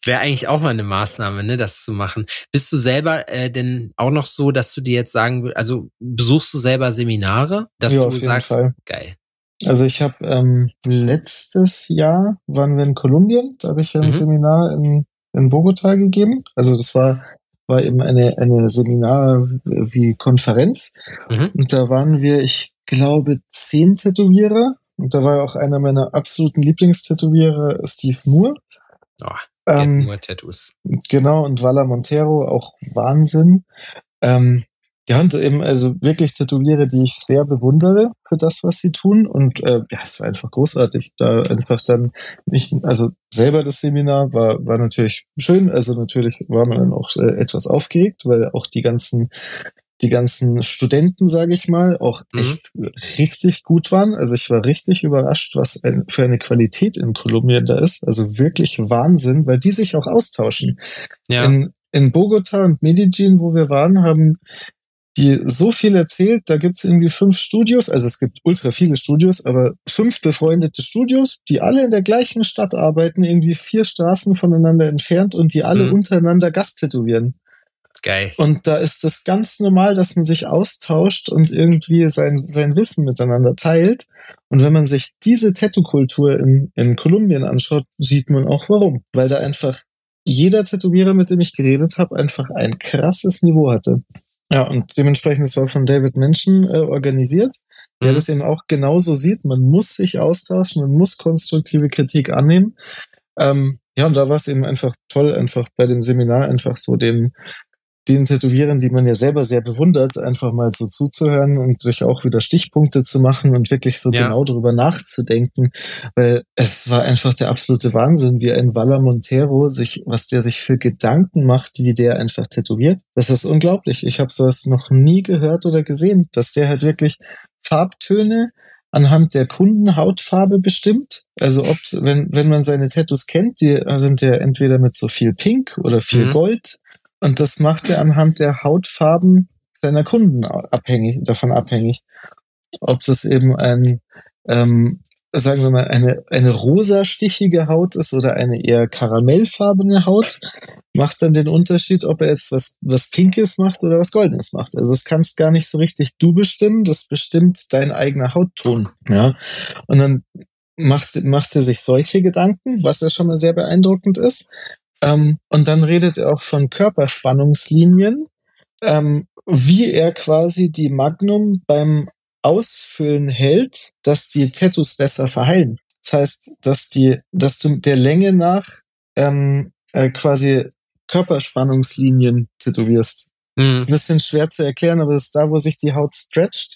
Wäre eigentlich auch mal eine Maßnahme, ne, das zu machen. Bist du selber äh, denn auch noch so, dass du dir jetzt sagen würdest, also besuchst du selber Seminare, dass Ja, du auf jeden sagst, Fall. geil. Also ich habe ähm, letztes Jahr waren wir in Kolumbien, da habe ich ein Mhm. Seminar in, in Bogota gegeben. Also das war war eben eine eine Seminar wie Konferenz Mhm. und da waren wir, ich glaube, zehn Tätowierer und da war auch einer meiner absoluten Lieblingstätowierer, Steve Moore. Oh, Ähm, nur Tattoos. Genau, und Vala Montero, auch Wahnsinn. Ähm, ja, und eben, also wirklich Tätowiere, die ich sehr bewundere für das, was sie tun. Und äh, ja, es war einfach großartig. Da einfach dann nicht, also selber das Seminar war, war natürlich schön. Also natürlich war man dann auch äh, etwas aufgeregt, weil auch die ganzen, die ganzen Studenten, sage ich mal, auch Mhm. echt richtig gut waren. Also ich war richtig überrascht, was ein, für eine Qualität in Kolumbien da ist. Also wirklich Wahnsinn, weil die sich auch austauschen. Ja. In, in Bogota und Medellin, wo wir waren, haben die so viel erzählt. Da gibt's irgendwie fünf Studios, also es gibt ultra viele Studios, aber fünf befreundete Studios, die alle in der gleichen Stadt arbeiten, irgendwie vier Straßen voneinander entfernt und die alle Mhm. untereinander Gast tätowieren. Geil. Und da ist es ganz normal, dass man sich austauscht und irgendwie sein, sein Wissen miteinander teilt. Und wenn man sich diese Tattoo-Kultur in, in Kolumbien anschaut, sieht man auch warum. Weil da einfach jeder Tätowierer, mit dem ich geredet habe, einfach ein krasses Niveau hatte. Ja, und dementsprechend, es war von David Menschen äh, organisiert, der Mhm. das eben auch genauso sieht. Man muss sich austauschen, man muss konstruktive Kritik annehmen. Ähm, ja, und da war es eben einfach toll, einfach bei dem Seminar einfach so den, den Tätowierern, die man ja selber sehr bewundert, einfach mal so zuzuhören und sich auch wieder Stichpunkte zu machen und wirklich so Ja. genau darüber nachzudenken, weil es war einfach der absolute Wahnsinn, wie ein Valer Montero sich, was der sich für Gedanken macht, wie der einfach tätowiert. Das ist unglaublich. Ich habe sowas noch nie gehört oder gesehen, dass der halt wirklich Farbtöne anhand der Kundenhautfarbe bestimmt. Also ob, wenn, wenn man seine Tattoos kennt, die sind ja entweder mit so viel Pink oder viel Mhm. Gold. Und das macht er anhand der Hautfarben seiner Kunden abhängig, davon abhängig. Ob das eben ein, ähm, sagen wir mal, eine, eine rosastichige Haut ist oder eine eher karamellfarbene Haut, macht dann den Unterschied, ob er jetzt was, was Pinkes macht oder was Goldenes macht. Also das kannst gar nicht so richtig du bestimmen, das bestimmt dein eigener Hautton. Ja. Und dann macht, macht er sich solche Gedanken, was ja schon mal sehr beeindruckend ist. Ähm, und dann redet er auch von Körperspannungslinien, ähm, wie er quasi die Magnum beim Ausfüllen hält, dass die Tattoos besser verheilen. Das heißt, dass die, dass du der Länge nach ähm, äh, quasi Körperspannungslinien tätowierst. Mhm. Ein bisschen schwer zu erklären, aber das ist da, wo sich die Haut stretcht.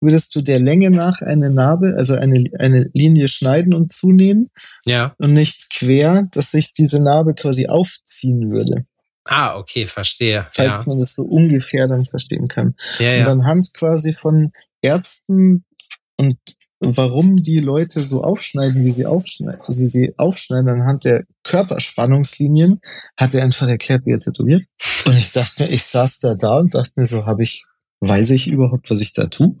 Würdest du der Länge nach eine Narbe, also eine, eine Linie schneiden und zunähen Ja. und nicht quer, dass sich diese Narbe quasi aufziehen würde. Ah, okay, verstehe. Falls Ja. man das so ungefähr dann verstehen kann. Ja, Und ja. anhand quasi von Ärzten und warum die Leute so aufschneiden, wie sie aufschneiden, sie sie aufschneiden anhand der Körperspannungslinien, hat er einfach erklärt, wie er tätowiert. Und ich dachte mir, ich saß da da und dachte mir so, habe ich, weiß ich überhaupt, was ich da tue?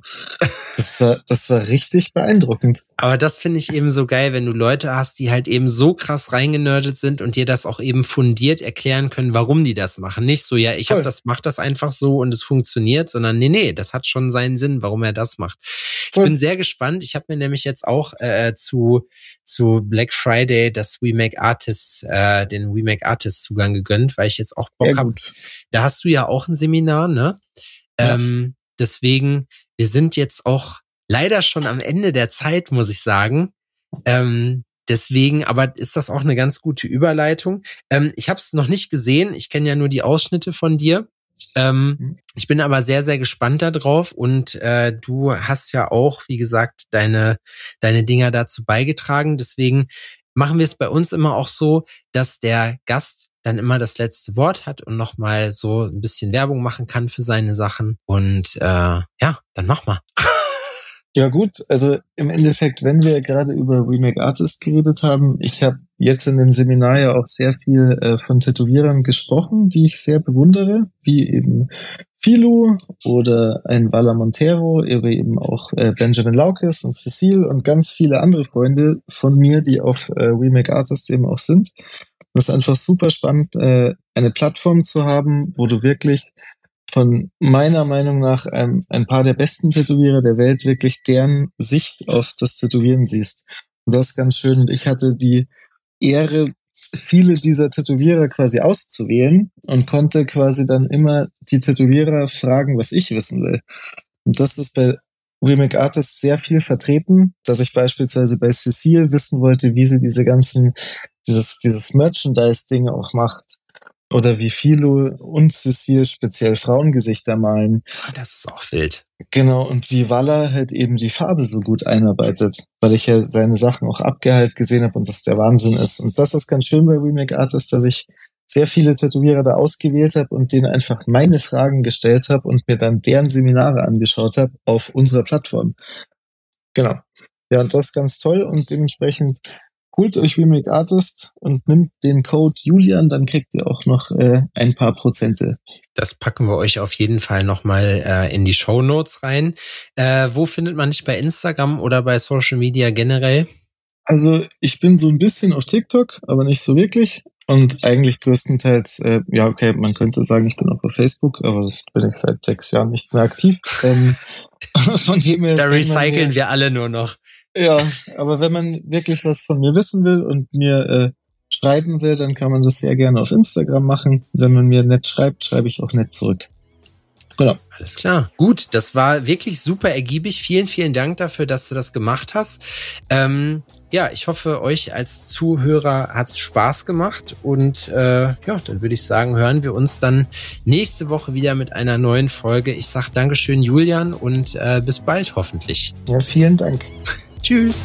Das war, das war richtig beeindruckend. Aber das finde ich eben so geil, wenn du Leute hast, die halt eben so krass reingenördet sind und dir das auch eben fundiert erklären können, warum die das machen. Nicht so, ja, ich habe das, mach das einfach so und es funktioniert, sondern nee, nee, das hat schon seinen Sinn, warum er das macht. Voll. Ich bin sehr gespannt. Ich habe mir nämlich jetzt auch äh, zu zu Black Friday das We Make Artists, äh, den We Make Artists Zugang gegönnt, weil ich jetzt auch Bock habe. Da hast du ja auch ein Seminar, ne? Ja. Ähm, deswegen, wir sind jetzt auch leider schon am Ende der Zeit, muss ich sagen. Ähm, deswegen, aber ist das auch eine ganz gute Überleitung. Ähm, ich habe es noch nicht gesehen. Ich kenne ja nur die Ausschnitte von dir. Ähm, mhm. ich bin aber sehr, sehr gespannt darauf und äh, du hast ja auch, wie gesagt, deine, deine Dinger dazu beigetragen. Deswegen machen wir es bei uns immer auch so, dass der Gast dann immer das letzte Wort hat und nochmal so ein bisschen Werbung machen kann für seine Sachen. Und äh, ja, dann mach mal. <laughs> Ja gut, also im Endeffekt, wenn wir gerade über Remake Artist geredet haben, ich habe jetzt in dem Seminar ja auch sehr viel äh, von Tätowierern gesprochen, die ich sehr bewundere, wie eben Philo oder ein Vala Montero, aber eben auch äh, Benjamin Laukes und Cecile und ganz viele andere Freunde von mir, die auf äh, Remake Artist eben auch sind. Das ist einfach super spannend, äh, eine Plattform zu haben, wo du wirklich von meiner Meinung nach ein, ein paar der besten Tätowierer der Welt wirklich deren Sicht auf das Tätowieren siehst. Und das ist ganz schön. Und ich hatte die Ehre, viele dieser Tätowierer quasi auszuwählen und konnte quasi dann immer die Tätowierer fragen, was ich wissen will. Und das ist bei Remake Artist sehr viel vertreten, dass ich beispielsweise bei Cecile wissen wollte, wie sie diese ganzen, dieses, dieses Merchandise-Ding auch macht oder wie Philo und Cecile speziell Frauengesichter malen. Ah, das ist auch wild. Genau, und wie Walla halt eben die Farbe so gut einarbeitet, weil ich ja seine Sachen auch abgeheilt gesehen habe und das der Wahnsinn ist. Und das ist ganz schön bei Remake Artist, dass ich sehr viele Tätowierer da ausgewählt habe und denen einfach meine Fragen gestellt habe und mir dann deren Seminare angeschaut habe auf unserer Plattform. Genau. Ja, und das ist ganz toll und dementsprechend holt euch Remake Artist und nimmt den Code Julian, dann kriegt ihr auch noch äh, ein paar Prozente. Das packen wir euch auf jeden Fall nochmal äh, in die Show Notes rein. Äh, wo findet man dich bei Instagram oder bei Social Media generell? Also ich bin so ein bisschen auf TikTok, aber nicht so wirklich. Und eigentlich größtenteils, äh, ja, okay, man könnte sagen, ich bin auch auf Facebook, aber das bin ich seit sechs Jahren nicht mehr aktiv. Ähm, <laughs> von dem her, da recyceln wir alle nur noch. Ja, aber wenn man wirklich was von mir wissen will und mir äh, schreiben will, dann kann man das sehr gerne auf Instagram machen. Wenn man mir nett schreibt, schreibe ich auch nett zurück. Genau. Alles klar. Gut, das war wirklich super ergiebig. Vielen, vielen Dank dafür, dass du das gemacht hast. Ähm, ja, ich hoffe, euch als Zuhörer hat's Spaß gemacht. Und äh, ja, dann würde ich sagen, hören wir uns dann nächste Woche wieder mit einer neuen Folge. Ich sag Dankeschön, Julian, und äh, bis bald hoffentlich. Ja, vielen Dank. <laughs> Tschüss.